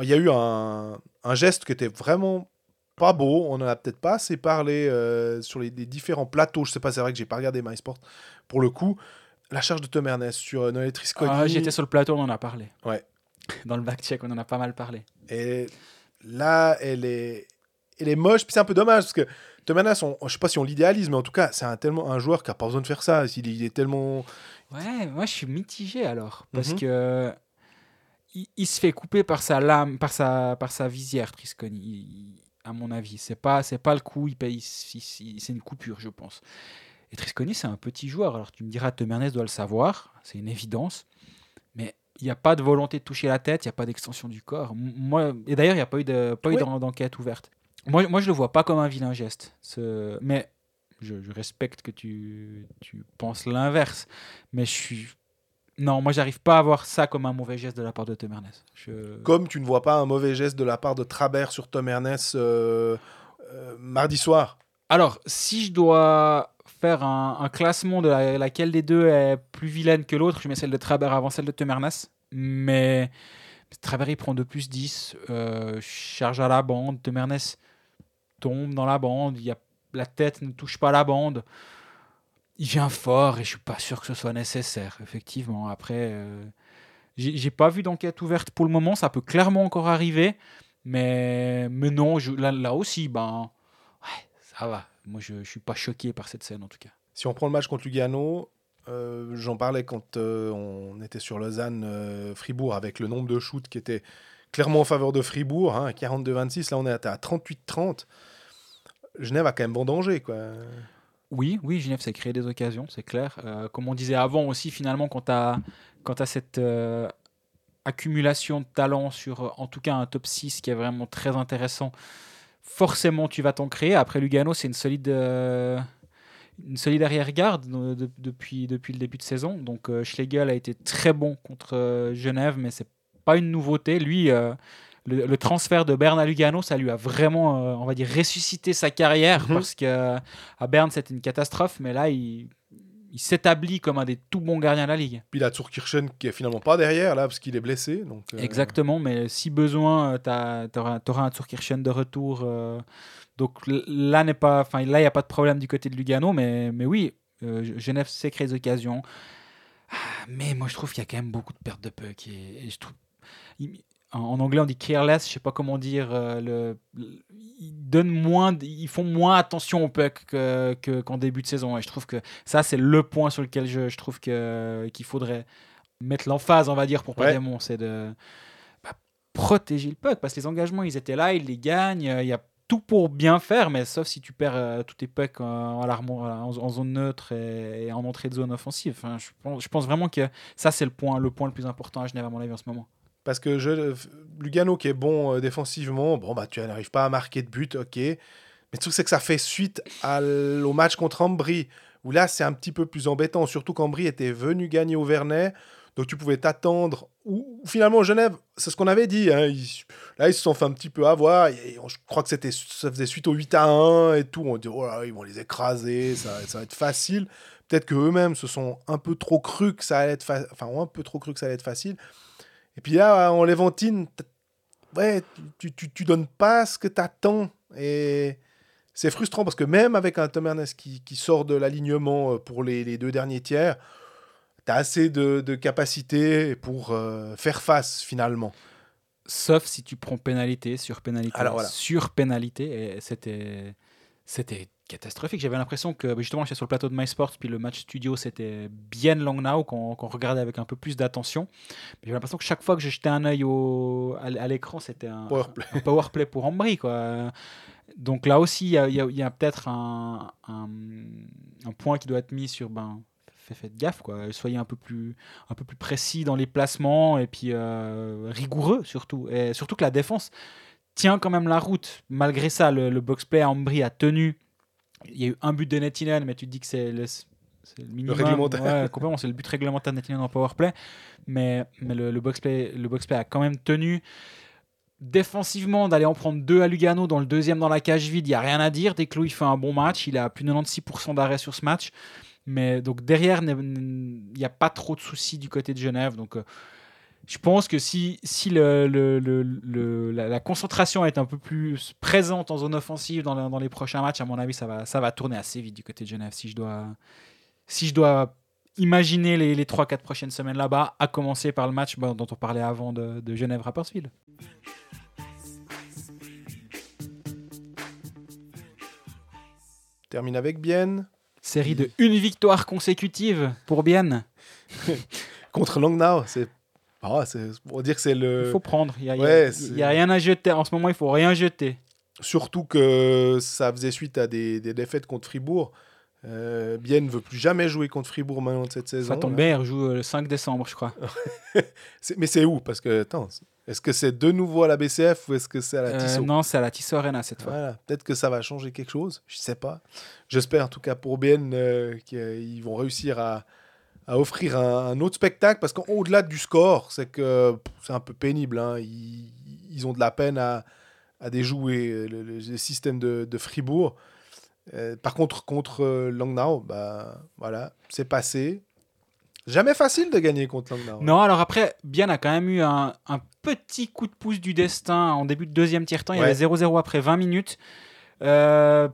il y a eu un, geste qui était vraiment pas beau. On n'en a peut-être pas assez parlé euh, sur les, différents plateaux. Je sais pas, c'est vrai que j'ai pas regardé MySport pour le coup. la charge de Tom Ernest sur euh, Noël Trisconi. Ah, J'étais sur le plateau, on en a parlé. Ouais. <laughs> Dans le back-check, on en a pas mal parlé. Et là, elle est, elle est moche. Puis c'est un peu dommage parce que Tom Ernest, on, je sais pas si on l'idéalise, mais en tout cas, c'est un, tellement un joueur qui a pas besoin de faire ça. Il, il est tellement. Ouais, moi je suis mitigé alors. Parce Mhm. que il, il se fait couper par sa lame, par sa, par sa visière, Trisconi, il- à mon avis. C'est pas, c'est pas le coup, il paye, c'est une coupure, je pense. Et Trisconi, c'est un petit joueur. Alors tu me diras, Tom Ernest doit le savoir, c'est une évidence. Mais il n'y a pas de volonté de toucher la tête, il n'y a pas d'extension du corps. Moi, et d'ailleurs, il n'y a pas eu de- pas eu d'enquête ouverte. Moi, moi, je le vois pas comme un vilain geste. Ce... Mais je, je respecte que tu, tu penses l'inverse. Mais je suis. Non, moi, j'arrive pas à voir ça comme un mauvais geste de la part de Tom Ernest. Je... Comme tu ne vois pas un mauvais geste de la part de Trabert sur Tom Ernest euh, euh, mardi soir. Alors, si je dois faire un, un classement de la- laquelle des deux est plus vilaine que l'autre, je mets celle de Trabert avant celle de Tom Ernest. Mais Trabert, il prend 2 plus 10, euh, charge à la bande. Tom Ernest tombe dans la bande, il y a, la tête ne touche pas la bande. Il vient fort et je suis pas sûr que ce soit nécessaire, effectivement. Après, euh, j'ai pas vu d'enquête ouverte pour le moment, ça peut clairement encore arriver. Mais, mais non, là, là aussi, ben, ça va. Moi, je, je suis pas choqué par cette scène en tout cas. Si on prend le match contre Lugano, euh, j'en parlais quand euh, on était sur Lausanne-Fribourg avec le nombre de shoots qui était clairement en faveur de Fribourg, hein, 42-26. Là, on est à 38-30. Genève a quand même bon danger. Quoi. Oui, oui, Genève s'est créé des occasions, c'est clair. Euh, comme on disait avant aussi, finalement, quand tu as, cette euh, accumulation de talent sur, euh, en tout cas, un top 6 qui est vraiment très intéressant, forcément, tu vas t'en créer. Après, Lugano, c'est une solide, arrière-garde de- depuis, depuis le début de saison. Donc, Schlegel a été très bon contre Genève, mais c'est pas une nouveauté. Lui, le, le transfert de Berne à Lugano, ça lui a vraiment, euh, on va dire, ressuscité sa carrière Mhm. parce que à Berne, c'était une catastrophe, mais là, il, il s'établit comme un des tout bons gardiens de la ligue. Puis la Kirchen qui est finalement pas derrière là parce qu'il est blessé. Donc, euh, Exactement, mais si besoin, tu auras, un Turkirchen de retour. euh, donc là, n'est pas, enfin, là, il n'y a pas de problème du côté de Lugano, mais, mais oui, euh, Genève sait créer des occasions. Ah, mais moi, je trouve qu'il y a quand même beaucoup de pertes de puck. Et, et je trouve, il- en, anglais, on dit careless, je sais pas comment dire. euh, le, le- ils, donnent moins, ils font moins attention au puck que- que- qu'en début de saison. Et je trouve que ça, c'est le point sur lequel je, je trouve que- qu'il faudrait mettre l'emphase, on va dire, pour Ouais. Pademont. C'est de bah, protéger le puck. Parce que les engagements, ils étaient là, ils les gagnent. euh, Il y a tout pour bien faire, mais sauf si tu perds euh, tous tes pucks en, en, en zone neutre et, et en entrée de zone offensive. Enfin, je, pense, je pense vraiment que ça, c'est le point, le point le plus important à Genève, à mon avis, en ce moment. Parce que je, Lugano qui est bon euh, défensivement, bon bah tu n'arrives pas à marquer de but, ok. Mais le truc c'est que ça fait suite au match contre Ambry, où là c'est un petit peu plus embêtant, surtout qu'Ambry était venu gagner au Vernet, donc tu pouvais t'attendre. Ou finalement Genève, c'est ce qu'on avait dit, hein, là ils se sont fait un petit peu avoir, je crois que c'était ça faisait suite au 8 à 1 et tout, on dit oh là, ils vont les écraser, ça, ça va être facile. Peut-être qu'eux-mêmes se sont un peu trop cru que ça allait être, enfin un peu trop cru que ça allait être facile. Et puis là, en Léventine, ouais, tu, tu, tu donnes pas ce que tu attends. Et c'est frustrant parce que même avec un Tom Ernest qui, qui sort de l'alignement euh, pour les, les deux derniers tiers, tu as assez de, de capacité pour euh, faire face finalement. Sauf si tu prends pénalité sur pénalité Alors, voilà. sur pénalité. Et c'était, c'était catastrophique. J'avais l'impression que bah, justement, j'étais sur le plateau de MySports, puis le match studio, c'était bien long now, qu'on, regardait avec un peu plus d'attention. J'avais l'impression que chaque fois que je jetais un œil au, à, l'écran, c'était un Powerplay. un power play pour Ambry. Quoi. Donc là aussi, il y a, a- a peut-être un, un, point qui doit être mis sur. Ben, fait- faites gaffe, quoi. soyez un peu plus, un peu plus précis dans les placements et puis euh, rigoureux surtout. Et surtout que la défense tient quand même la route. Malgré ça, le, le box-play à Ambry a tenu. Il y a eu un but de Netinen, mais tu te dis que c'est le, c'est le minimum. réglementaire. Ouais, complètement, c'est le but réglementaire de Netinen en powerplay. Mais, mais le, le box-play le box-play a quand même tenu. Défensivement, d'aller en prendre deux à Lugano dans le deuxième dans la cage vide, il n'y a rien à dire. Desclos, il fait un bon match. Il a plus de 96% d'arrêt sur ce match. Mais donc derrière, il n'y a pas trop de soucis du côté de Genève. Donc euh, je pense que si, si le, le- le- le- la, la concentration est un peu plus présente en zone offensive dans les prochains matchs, à mon avis, ça va, ça va tourner assez vite du côté de Genève. Si je dois, si je dois imaginer les, les 3-4 prochaines semaines là-bas, à commencer par le match bah, dont on parlait avant de, de Genève-Rapperswil. Termine avec Bienne. Série de une victoire consécutive pour Bienne. <laughs> Contre Langnau. C'est. Ah, on va dire que c'est le. Il faut prendre. Il n'y a, a- Ouais, a c'est- rien à jeter. En ce moment, il faut rien jeter. Surtout que ça faisait suite à des, des défaites contre Fribourg. Euh, Bienne ne veut plus jamais jouer contre Fribourg maintenant de cette saison. Ça tombe bien, il joue euh, le 5 décembre, je crois. <laughs> Mais c'est où? Parce que, attends, est-ce que c'est de nouveau à la BCF ou est-ce que c'est à la Euh, Tissot? non, c'est à la Tissot Arena cette fois. Voilà, peut-être que ça va changer quelque chose, je sais pas. J'espère en tout cas pour BN euh, qu'ils vont réussir à, à offrir un, un autre spectacle parce qu'au-delà du score, c'est que c'est un peu pénible. hein. Ils, ils ont de la peine à, à déjouer le, système de, de Fribourg. Euh, par contre, contre euh, Langnau, bah, voilà, c'est passé. Jamais facile de gagner contre Langnau. Non, alors après, Bien a quand même eu un, un petit coup de pouce du destin en début de deuxième tiers-temps. Il y avait 0-0 après 20 minutes. Euh,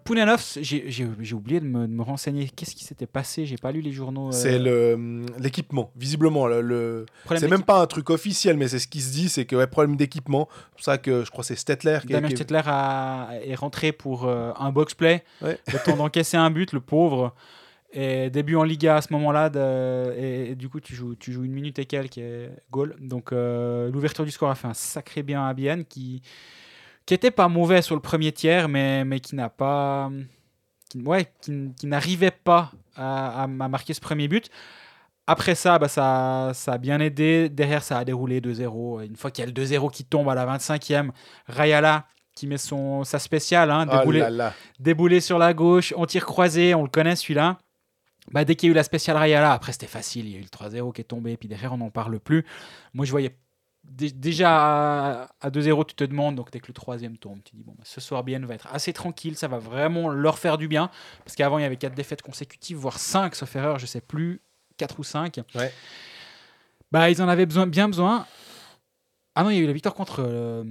j'ai oublié de me, de me renseigner. Qu'est-ce qui s'était passé? J'ai pas lu les journaux. euh, C'est le, l'équipement, visiblement. Le, C'est même pas un truc officiel, mais c'est ce qui se dit, c'est que ouais, problème d'équipement. C'est pour ça que je crois que c'est Stettler qui, Damien qui- Stettler a- est rentré pour euh, un box-play. Ouais. Le temps d'encaisser un but, le pauvre. Et début en Liga à ce moment-là. de- Et, et du coup, tu joues, tu joues une minute et quelques et goal. Donc, euh, l'ouverture du score a fait un sacré bien à Bienne qui qui était pas mauvais sur le premier tiers, mais, mais qui n'a pas. Qui, ouais, qui, qui n'arrivait pas à, à- à marquer ce premier but. Après ça, bah, ça, ça a bien aidé. Derrière, ça a déroulé 2-0. Une fois qu'il y a le 2-0 qui tombe à la 25e, Rayala qui met son, sa spéciale, hein, Ah déboulé, là là. déboulé sur la gauche, on tire croisé, on le connaît celui-là. Bah, dès qu'il y a eu la spéciale Rayala, après c'était facile, il y a eu le 3-0 qui est tombé, puis derrière on n'en parle plus. Moi je voyais déjà à, à 2-0, tu te demandes, donc dès que le troisième tombe, tu dis bon, bah, ce soir bien va être assez tranquille, ça va vraiment leur faire du bien, parce qu'avant il y avait 4 défaites consécutives, voire 5, sauf erreur, je sais plus, 4 ou 5. Ouais. Bah ils en avaient besoin, bien besoin. Ah non, il y a eu la victoire contre euh,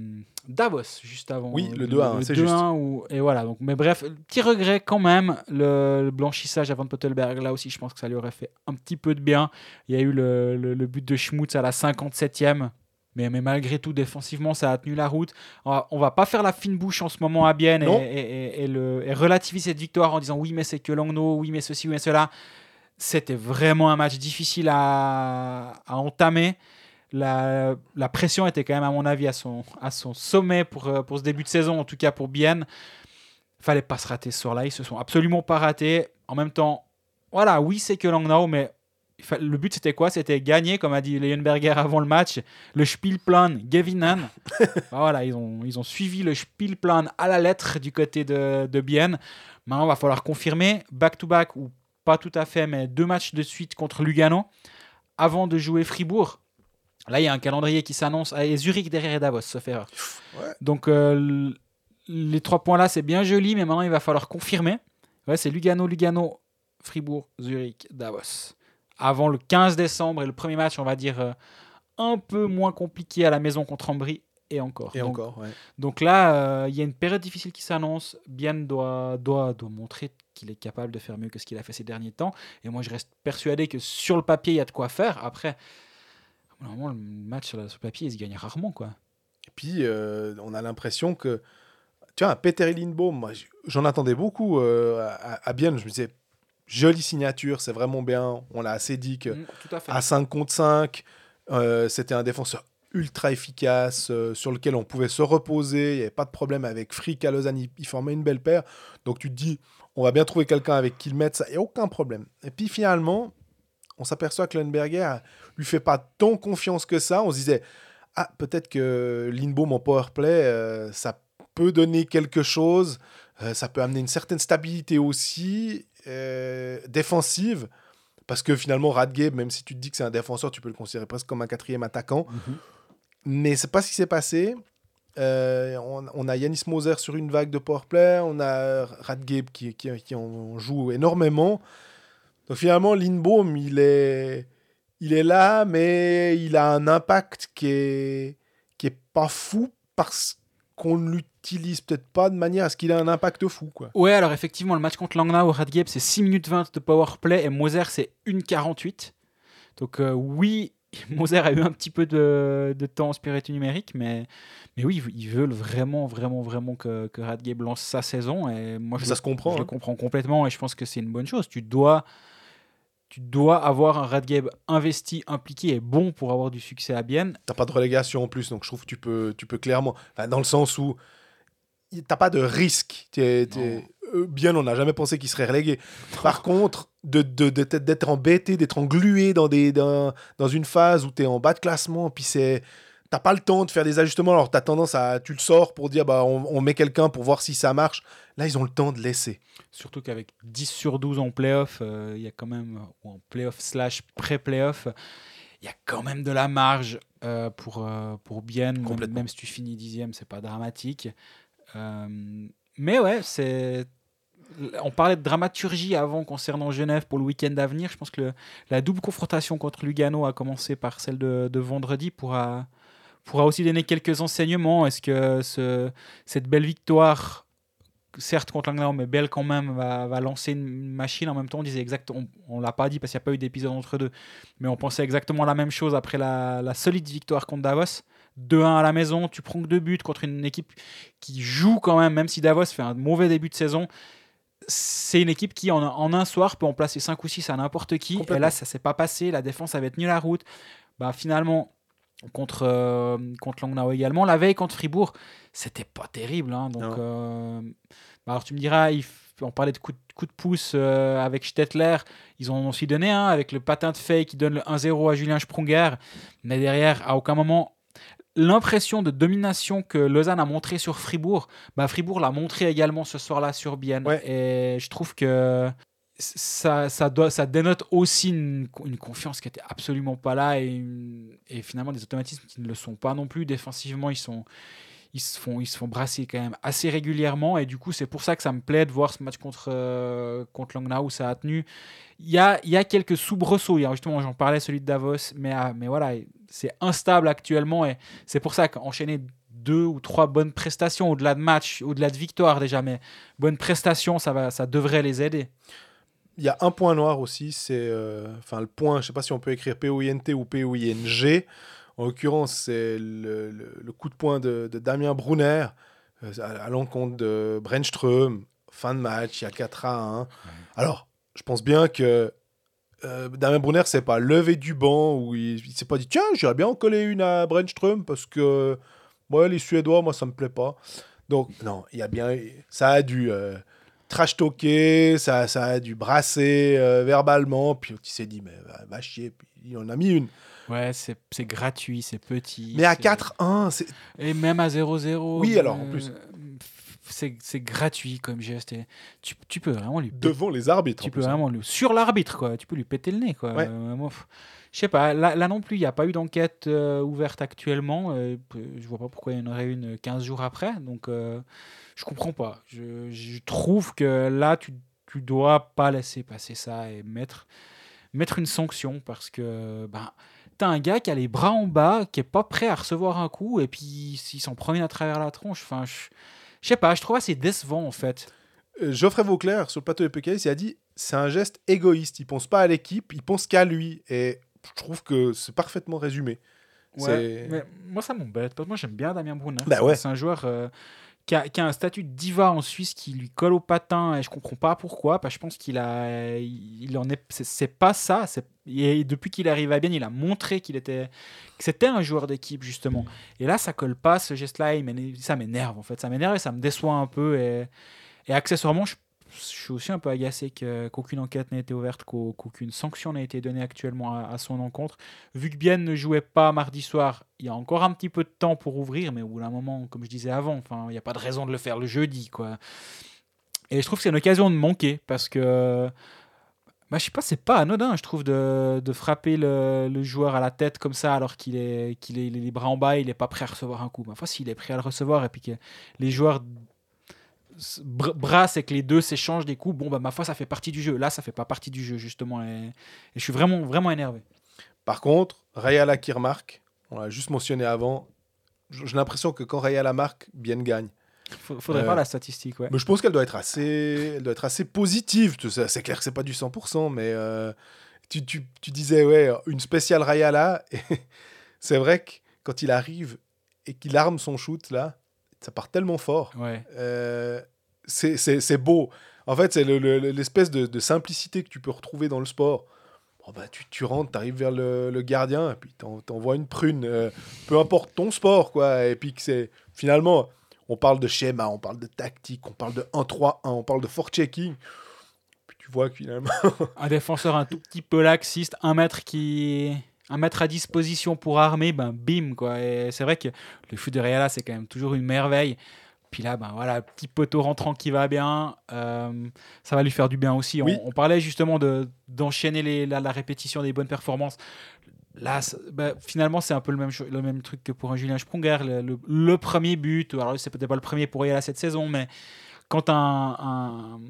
Davos juste avant. Oui, le 2-1, Le c'est 2-1 juste. ou- et voilà. Donc, mais bref, petit regret quand même. Le, le blanchissage avant de Pottelberg, là aussi, je pense que ça lui aurait fait un petit peu de bien. Il y a eu le, le- le but de Schmutz à la 57e. Mais, mais malgré tout, défensivement, ça a tenu la route. On va, pas faire la fine bouche en ce moment à Bienne et, Non. et, et- et le, et relativiser cette victoire en disant oui, mais c'est que Langnau, oui, mais ceci, oui, mais cela. C'était vraiment un match difficile à, à entamer. La, la pression était quand même, à mon avis, à son, à son sommet pour, euh, pour ce début de saison, en tout cas pour Bienne. Fallait pas se rater ce soir-là. Ils se sont absolument pas ratés. En même temps, voilà, oui, c'est que Langnau, mais le but c'était quoi? C'était gagner, comme a dit Leonberger avant le match, le Spielplan Gewinnen. <laughs> Bah voilà, ils ont, ils ont suivi le Spielplan à la lettre du côté de, de Bienne. Maintenant, il va falloir confirmer back-to-back ou pas tout à fait, mais deux matchs de suite contre Lugano avant de jouer Fribourg. Là, il y a un calendrier qui s'annonce. Et Zurich derrière et Davos, sauf erreur. Ouais. Donc, euh, les trois points là, c'est bien joli, mais maintenant, il va falloir confirmer. Ouais, c'est Lugano, Lugano, Fribourg, Zurich, Davos. Avant le 15 décembre et le premier match, on va dire, euh, un peu moins compliqué à la maison contre Ambry et encore. Et Donc, encore, ouais. donc là, euh, il y a une période difficile qui s'annonce. Bien doit, doit, doit montrer qu'il est capable de faire mieux que ce qu'il a fait ces derniers temps. Et moi, je reste persuadé que sur le papier, il y a de quoi faire. Après, normalement, le match sur le papier, il se gagne rarement. quoi. Et puis, euh, on a l'impression que. Tu vois, Peter Lindbaum, moi, j'en attendais beaucoup euh, à, à Bienne. Je me disais, jolie signature, c'est vraiment bien. On l'a assez dit que Mm, à à 5 contre 5, euh, c'était un défenseur ultra efficace euh, sur lequel on pouvait se reposer. Il n'y avait pas de problème avec Frick à Lausanne. Il, il formait une belle paire. Donc, tu te dis, on va bien trouver quelqu'un avec qui le mettre. Ça, il n'y a aucun problème. Et puis, finalement, on s'aperçoit que Lundberger lui fait pas tant confiance que ça. On se disait, ah, peut-être que Lindbaum en powerplay, euh, ça peut donner quelque chose. Euh, ça peut amener une certaine stabilité aussi euh, défensive. Parce que finalement, Radgeb, même si tu te dis que c'est un défenseur, tu peux le considérer presque comme un quatrième attaquant. Mhm. Mais c'est pas ce qui s'est passé. Euh, on, on a Yanis Moser sur une vague de powerplay. On a Radgeb qui, qui, qui en joue énormément. Donc finalement, Lindbaum, il est, il est là, mais il a un impact qui est, qui est pas fou parce qu'on ne lui l'utilise peut-être pas de manière à ce qu'il ait un impact fou. Quoi. Ouais, alors effectivement, le match contre Langnau au Radgeb, c'est 6 minutes 20 de power play et Moser, c'est 1,48. Donc euh, oui, <laughs> Moser a eu un petit peu de, de temps en spiritu numérique, mais, mais oui, ils veulent vraiment, vraiment, vraiment que, que Radgeb lance sa saison. Et moi, je, Ça se comprend. je le hein. comprends complètement et je pense que c'est une bonne chose. Tu dois, tu dois avoir un Radgeb investi, impliqué et bon pour avoir du succès à Bienne. T'as pas de relégation en plus, donc je trouve que tu peux, tu peux clairement. dans le sens où t'as pas de risque. T'es- t'es- euh, bien, on n'a jamais pensé qu'il serait relégué. Par <laughs> contre, de, de, de- d'être- embêté, d'être englué dans, des, dans, dans une phase où tu es en bas de classement, puis c'est. T'as pas le temps de faire des ajustements, alors tu as tendance à. Tu le sors pour dire, bah, on, on met quelqu'un pour voir si ça marche. Là, ils ont le temps de laisser. Surtout qu'avec 10 sur 12 en playoff, euh, il y a quand même, ou en playoff slash pré-playoff, il y a quand même de la marge euh, pour, euh, pour bien, même, Complètement. même si tu finis dixième, c'est pas dramatique. Euh, mais ouais, c'est. On parlait de dramaturgie avant concernant Genève pour le week-end à venir. Je pense que la double confrontation contre Lugano a commencé par celle de, vendredi pourra, pourra aussi donner quelques enseignements. Est-ce que ce- cette belle victoire certes contre Langnau, mais belle quand même, va, va lancer une machine? En même temps, on disait exactement, on, l'a pas dit parce qu'il n'y a pas eu d'épisode entre deux, mais on pensait exactement la même chose après la solide victoire contre Davos. 2-1 à la maison, tu prends que deux buts contre une équipe qui joue quand même, même si Davos fait un mauvais début de saison. C'est une équipe qui, en, en un soir, peut en placer 5 ou 6 à n'importe qui. Et là, ça s'est pas passé. La défense avait tenu la route. Bah, finalement, contre, euh, contre Langnau également. La veille contre Fribourg, c'était pas terrible. hein. donc, euh, bah, alors tu me diras, il on parlait de coup de, coup de pouce euh, avec Stettler. Ils en ont aussi donné un avec le patin de Fay qui donne le 1-0 à Julien Sprunger. Mais derrière, à aucun moment, l'impression de domination que Lausanne a montré sur Fribourg, bah, Fribourg l'a montré également ce soir-là sur Bienne. Ouais. Et je trouve que ça, ça, doit, ça dénote aussi une, une confiance qui était absolument pas là et, une- et finalement des automatismes qui ne le sont pas non plus. Défensivement, ils sont ils se font ils se font brasser quand même assez régulièrement et du coup c'est pour ça que ça me plaît de voir ce match contre euh, contre Langnau où ça a tenu. Il y a, il y a quelques soubresauts, il y a justement j'en parlais celui de Davos mais ah, mais voilà, c'est instable actuellement et c'est pour ça qu'enchaîner deux ou trois bonnes prestations au-delà de matchs, au-delà de victoires déjà mais bonnes prestations ça va ça devrait les aider. Il y a un point noir aussi, c'est. euh, Enfin, le point, je sais pas si on peut écrire P-O-I-N-T ou P-O-I-N-G. En l'occurrence, c'est le, le- le coup de poing de, de Damien Brunner euh, à, à l'encontre de Brenström. Fin de match, il y a 4 à 1. Alors, je pense bien que euh, Damien Brunner s'est pas levé du banc ou il, il s'est pas dit tiens, j'irais bien en coller une à Brenström parce que moi, les Suédois, moi, ça me plaît pas. Donc, non, il y a bien. Ça a dû. euh, trash talker, ça, ça a dû brasser euh, verbalement, puis il s'est dit, mais va, va chier, puis il en a mis une. Ouais, c'est c'est gratuit, c'est petit. Mais à c'est- 4-1, c'est- Et même à 0-0. Oui, alors, en euh, plus. C'est c'est gratuit comme geste. tu, tu peux vraiment lui devant les arbitres. tu peux hein. vraiment lui- sur l'arbitre quoi tu peux lui péter le nez quoi Ouais. Euh, moi, je sais pas là, là non plus il n'y a pas eu d'enquête euh, ouverte actuellement euh, je vois pas pourquoi il y en aurait une 15 jours après donc euh, je comprends pas je, je trouve que là tu tu dois pas laisser passer ça et mettre mettre une sanction parce que ben T'as un gars qui a les bras en bas, qui est pas prêt à recevoir un coup, et puis s'il s'en promène à travers la tronche. Enfin, je je sais pas, je trouve assez décevant en fait. Euh, Geoffrey Vauclair, sur le plateau de PKS, il a dit c'est un geste égoïste. Il pense pas à l'équipe, il pense qu'à lui. Et je trouve que c'est parfaitement résumé. C'est- mais moi ça m'embête parce que moi j'aime bien Damien Brunner. Bah C'est- ouais. C'est un joueur euh, qui, a, un statut de diva en Suisse qui lui colle au patin et je comprends pas pourquoi. Parce que je pense qu'il a, il en est, c'est- pas ça. Et depuis qu'il arrive à bien, il a montré qu'il était, que c'était un joueur d'équipe justement. Et là ça colle pas ce geste-là. Ça m'énerve en fait, ça m'énerve et ça me déçoit un peu et, et accessoirement je je suis aussi un peu agacé qu'aucune enquête n'ait été ouverte, qu'au- qu'aucune sanction n'ait été donnée actuellement à, son encontre. Vu que Bien ne jouait pas mardi soir, il y a encore un petit peu de temps pour ouvrir, mais au bout d'un moment, comme je disais avant, enfin, il n'y a pas de raison de le faire le jeudi. Quoi. Et je trouve que c'est une occasion de manquer, parce que bah, je sais pas, c'est pas anodin, je trouve, de, de frapper le, le joueur à la tête comme ça, alors qu'il est, est, est les bras en bas, il n'est pas prêt à recevoir un coup. Foi, s'il est prêt à le recevoir, et puis que les joueurs s- br- brassent et que les deux s'échangent des coups, bon, bah, ma foi, ça fait partie du jeu. Là, ça fait pas partie du jeu, justement. Et, et je suis vraiment, vraiment énervé. Par contre, Rayala qui remarque, on l'a juste mentionné avant, j'ai l'impression que quand Rayala marque, Bien gagne. Faudrait Euh, voir la statistique, ouais. Mais je pense qu'elle doit être assez, elle doit être assez positive. tout ça. C'est clair que c'est pas du 100%, mais euh, tu, tu- tu disais ouais une spéciale Rayala. <laughs> c'est vrai que quand il arrive et qu'il arme son shoot là, ça part tellement fort. Ouais. Euh, c'est- c'est c'est beau. En fait, c'est le- le- l'espèce de, de simplicité que tu peux retrouver dans le sport. Bon, bah, tu, tu rentres, tu arrives vers le, le gardien, et puis t'en- t'envoies une prune. euh, peu importe ton sport, quoi. Et puis que c'est. Finalement, on parle de schéma, on parle de tactique, on parle de 1-3-1, on parle de forechecking. Puis tu vois que finalement. <laughs> Un défenseur un tout petit peu laxiste, un mètre qui. Un mètre à disposition pour armer, ben bim quoi. Et c'est vrai que le foot de Reala c'est quand même toujours une merveille. Puis là, ben voilà, petit poteau rentrant qui va bien, euh, ça va lui faire du bien aussi. On- Oui. On, parlait justement de d'enchaîner les- la, la répétition des bonnes performances. Là, ben, finalement, c'est un peu le même, le même truc que pour un Julien Sprunger. Le, le- le premier but, alors c'est peut-être pas le premier pour Reala cette saison, mais quand un, un,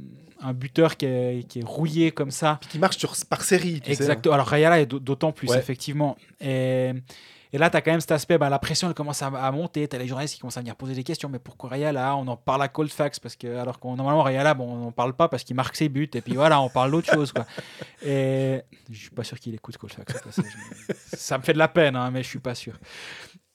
un buteur qui est, qui est rouillé comme ça, qui marche sur, par série, tu sais. Exactement. Alors Rayala est d'au- d'autant plus, Ouais. effectivement. Et, et là, tu as quand même cet aspect, bah, la pression elle commence à, à monter. Tu as les journalistes qui commencent à venir poser des questions. Mais pourquoi Rayala? On en parle à Coldfax, parce que, alors qu'on normalement, Rayala, bon, on n'en parle pas parce qu'il marque ses buts. Et puis voilà, on parle d'autre chose. Quoi. Et je suis pas sûr qu'il écoute passage. <laughs> Ça me fait de la peine, hein, mais je suis pas sûr.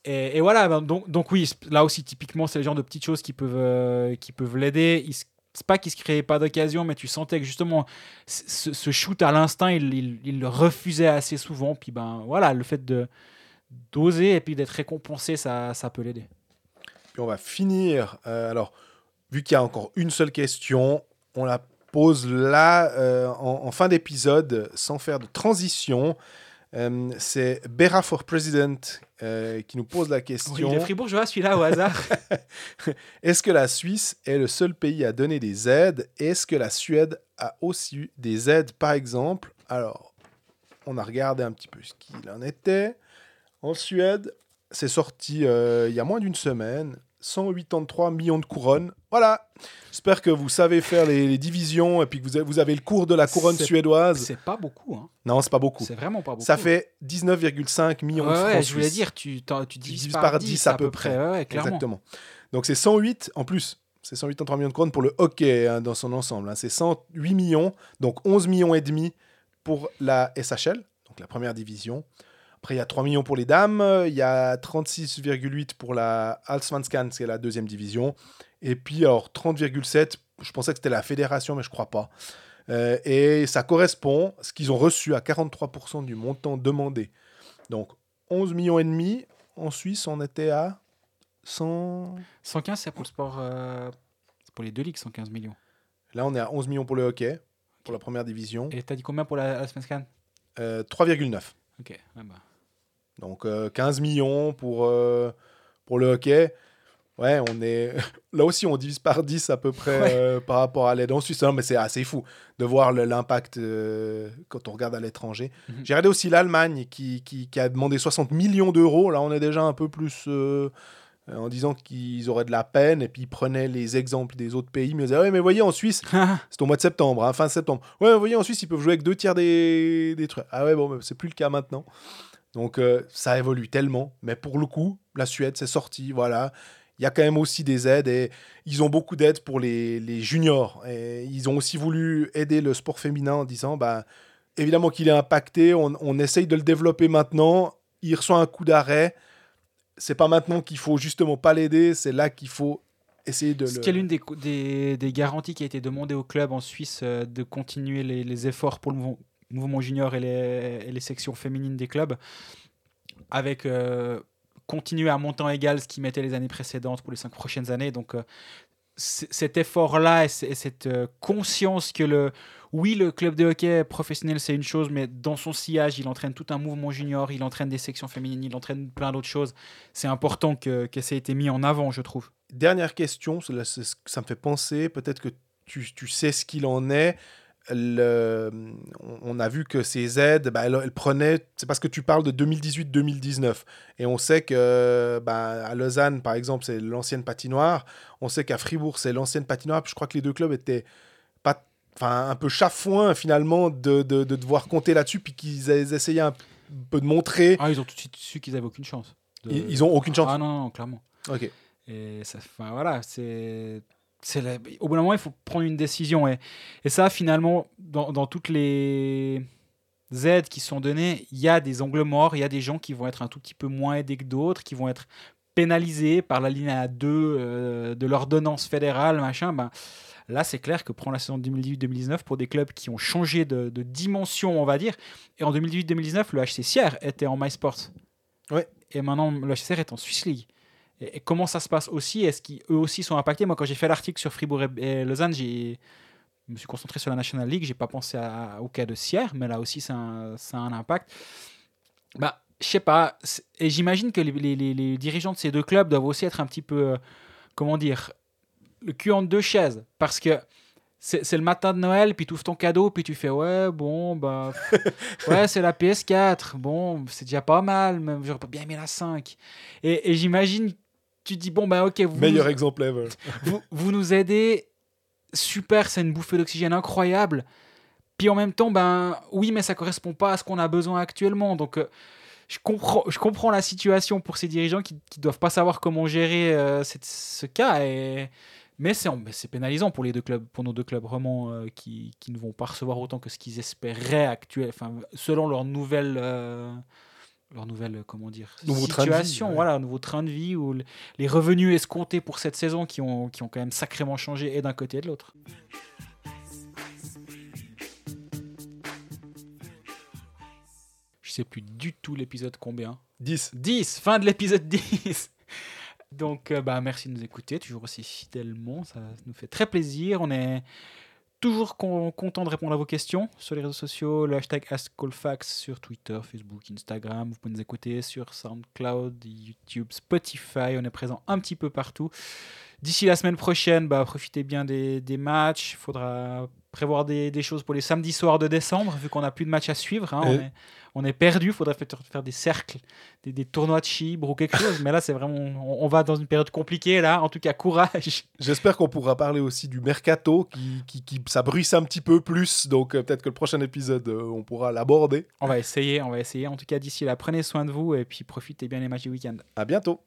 Et, voilà, ben, donc, oui, là aussi, typiquement, c'est le genre de petites choses qui peuvent, euh, qui peuvent l'aider. C'est pas qu'il se créait pas d'occasion, mais tu sentais que justement, ce, shoot à l'instinct, il, le refusait assez souvent. Puis ben voilà, le fait de d'oser et puis d'être récompensé, ça, ça peut l'aider. Puis on va finir. euh, alors, vu qu'il y a encore une seule question, on la pose là, euh, en fin d'épisode, sans faire de transition. Euh, c'est Bera for President euh, qui nous pose la Oui, question. le Fribourgeois, celui-là au hasard. <laughs> Est-ce que la Suisse est le seul pays à donner des aides? Est-ce que la Suède a aussi eu des aides, par exemple? Alors, on a regardé un petit peu ce qu'il en était. En Suède, c'est sorti euh, il y a moins d'une semaine. 183 millions de couronnes. Voilà. J'espère que vous savez faire les, les divisions et puis que vous avez, vous avez le cours de la couronne suédoise. c'est pas beaucoup. Hein. Non, c'est pas beaucoup. C'est vraiment pas beaucoup. Ça fait 19,5 millions Ouais, de francs ouais, je voulais dire, tu, tu divises par, par 10, 10 à peu près. Ouais. Exactement. Donc c'est 108 en plus. C'est 183 millions de couronnes pour le hockey hein, dans son ensemble. hein. C'est 108 millions, donc 11 millions et demi pour la SHL, donc la première division. Après, il y a 3 millions pour les dames, il y a 36,8 pour la Allsvenskan, c'est la deuxième division. Et puis, alors, 30,7, je pensais que c'était la fédération, mais je crois pas. Euh, et ça correspond, ce qu'ils ont reçu, à 43% du montant demandé. Donc, 11 millions et demi. En Suisse, on était à 100... 115, c'est pour le sport. euh, c'est pour les deux ligues, 115 millions. Là, on est à 11 millions pour le hockey, pour la première division. Et t'as dit combien pour la, la Svenskan Euh, 3,9. Ok, ouais, bah. Donc euh, 15 millions pour, euh, pour le hockey. Ouais, on est. <laughs> Là aussi, on divise par 10 à peu près Ouais. euh, par rapport à l'aide en Suisse. Non, mais c'est assez fou de voir l'impact euh, quand on regarde à l'étranger. Mhm. J'ai regardé aussi l'Allemagne qui, qui, qui a demandé 60 millions d'euros. Là, on est déjà un peu plus. euh, en disant qu'ils auraient de la peine et puis ils prenaient les exemples des autres pays mais ils disaient ouais mais voyez en Suisse <laughs> c'est au mois de septembre hein, fin septembre ouais vous voyez en Suisse ils peuvent jouer avec deux tiers des, des trucs ah ouais bon c'est plus le cas maintenant donc euh, ça évolue tellement. Mais pour le coup, la Suède, c'est sorti. Voilà. Il y a quand même aussi des aides et ils ont beaucoup d'aides pour les, les juniors. Et ils ont aussi voulu aider le sport féminin en disant bah, évidemment qu'il est impacté, on, on essaye de le développer maintenant. Il reçoit un coup d'arrêt. C'est pas maintenant qu'il faut justement pas l'aider, c'est là qu'il faut essayer de Ce le. qui est l'une des, co- des, des garanties qui a été demandée au club en Suisse euh, de continuer les, les efforts pour le mouvement junior et les, sections féminines des clubs, avec euh, continuer à montant égal ce qu'ils mettaient les années précédentes pour les cinq prochaines années. Donc euh, cet effort-là et, cette euh, conscience que le, oui, le club de hockey professionnel, c'est une chose, mais dans son sillage, il entraîne tout un mouvement junior, il entraîne des sections féminines, il entraîne plein d'autres choses. C'est important que, ça ait été mis en avant, je trouve. Dernière question, ça, me fait penser, peut-être que tu sais ce qu'il en est. Le- on- a vu que ces aides, bah, elles, elles prenaient, c'est parce que tu parles de 2018-2019. Et on sait que bah, à Lausanne, par exemple, c'est l'ancienne patinoire. On sait qu'à Fribourg, c'est l'ancienne patinoire. Puis je crois que les deux clubs étaient pas, un peu chafouins finalement de, de- de devoir compter là-dessus, puis qu'ils aient- essayaient un peu de montrer. Ah, ils ont tout de suite su qu'ils avaient aucune chance. De- Ils, ils ont aucune chance. Ah non, non, clairement. Ok. Et ça, enfin, voilà, c'est. C'est la- Au bout d'un moment, il faut prendre une décision. Et, et ça, finalement, dans, dans toutes les aides qui sont données, il y a des angles morts, il y a des gens qui vont être un tout petit peu moins aidés que d'autres, qui vont être pénalisés par la ligne à 2 euh, de l'ordonnance fédérale, machin. Ben, là, c'est clair que prendre la saison 2018-2019 pour des clubs qui ont changé de, de dimension, on va dire. Et en 2018-2019, le HC Sierre était en MySports. Ouais. Et maintenant, le HC Sierre est en Swiss League. Et, et comment ça se passe aussi? Est-ce qu'eux aussi sont impactés? Moi, quand j'ai fait l'article sur Fribourg et, et Lausanne, j'ai je me suis concentré sur la National League. J'ai pas pensé à- au cas de Sierre, mais là aussi, ça a un, ça a un impact. Bah, je sais pas. Et j'imagine que les, les- dirigeants de ces deux clubs doivent aussi être un petit peu, euh, comment dire, le cul entre deux chaises. Parce que c'est c'est le matin de Noël, puis tu ouvres ton cadeau, puis tu fais ouais, bon, bah, <laughs> ouais, c'est la PS4. Bon, c'est déjà pas mal, mais j'aurais pas bien aimé la 5. Et, et j'imagine, tu dis, bon, bah, ok, vous, Meilleur exemple ever. <laughs> vous, vous nous aidez, super, c'est une bouffée d'oxygène incroyable. Puis en même temps, ben oui, mais ça correspond pas à ce qu'on a besoin actuellement. Donc euh, je comprends, je comprends la situation pour ces dirigeants qui, qui doivent pas savoir comment gérer euh, cette- ce cas. Et, mais c'est pénalisant pour les deux clubs, pour nos deux clubs romans euh, qui, qui ne vont pas recevoir autant que ce qu'ils espéraient actuel, enfin selon leur nouvelle. Euh, leur nouvelle, comment dire, Nouveau vie, situation, ouais. voilà, un nouveau train de vie le- les revenus escomptés pour cette saison qui ont, qui ont quand même sacrément changé et d'un côté et de l'autre. Je sais plus du tout l'épisode combien. 10. 10, fin de l'épisode <laughs> 10. Donc, euh, bah, merci de nous écouter, toujours aussi fidèlement. Ça nous fait très plaisir. On est toujours con- content de répondre à vos questions sur les réseaux sociaux. Le hashtag AskCallFax sur Twitter, Facebook, Instagram. Vous pouvez nous écouter sur SoundCloud, YouTube, Spotify. On est présent un petit peu partout. D'ici la semaine prochaine, bah, profitez bien des, des matchs. Il faudra prévoir des, des choses pour les samedis soirs de décembre, vu qu'on n'a plus de matchs à suivre. hein. On, est, on est perdu. Il faudrait peut-être faire des cercles, des, des tournois de chibre ou quelque chose. Mais là, c'est vraiment. On, on va dans une période compliquée, là. En tout cas, courage. J'espère qu'on pourra parler aussi du mercato, qui, qui, qui- ça bruisse un petit peu plus, donc euh, peut-être que le prochain épisode, euh, on pourra l'aborder. On va essayer, on va essayer. En tout cas, d'ici là, prenez soin de vous et puis profitez bien des matchs du week-end. À bientôt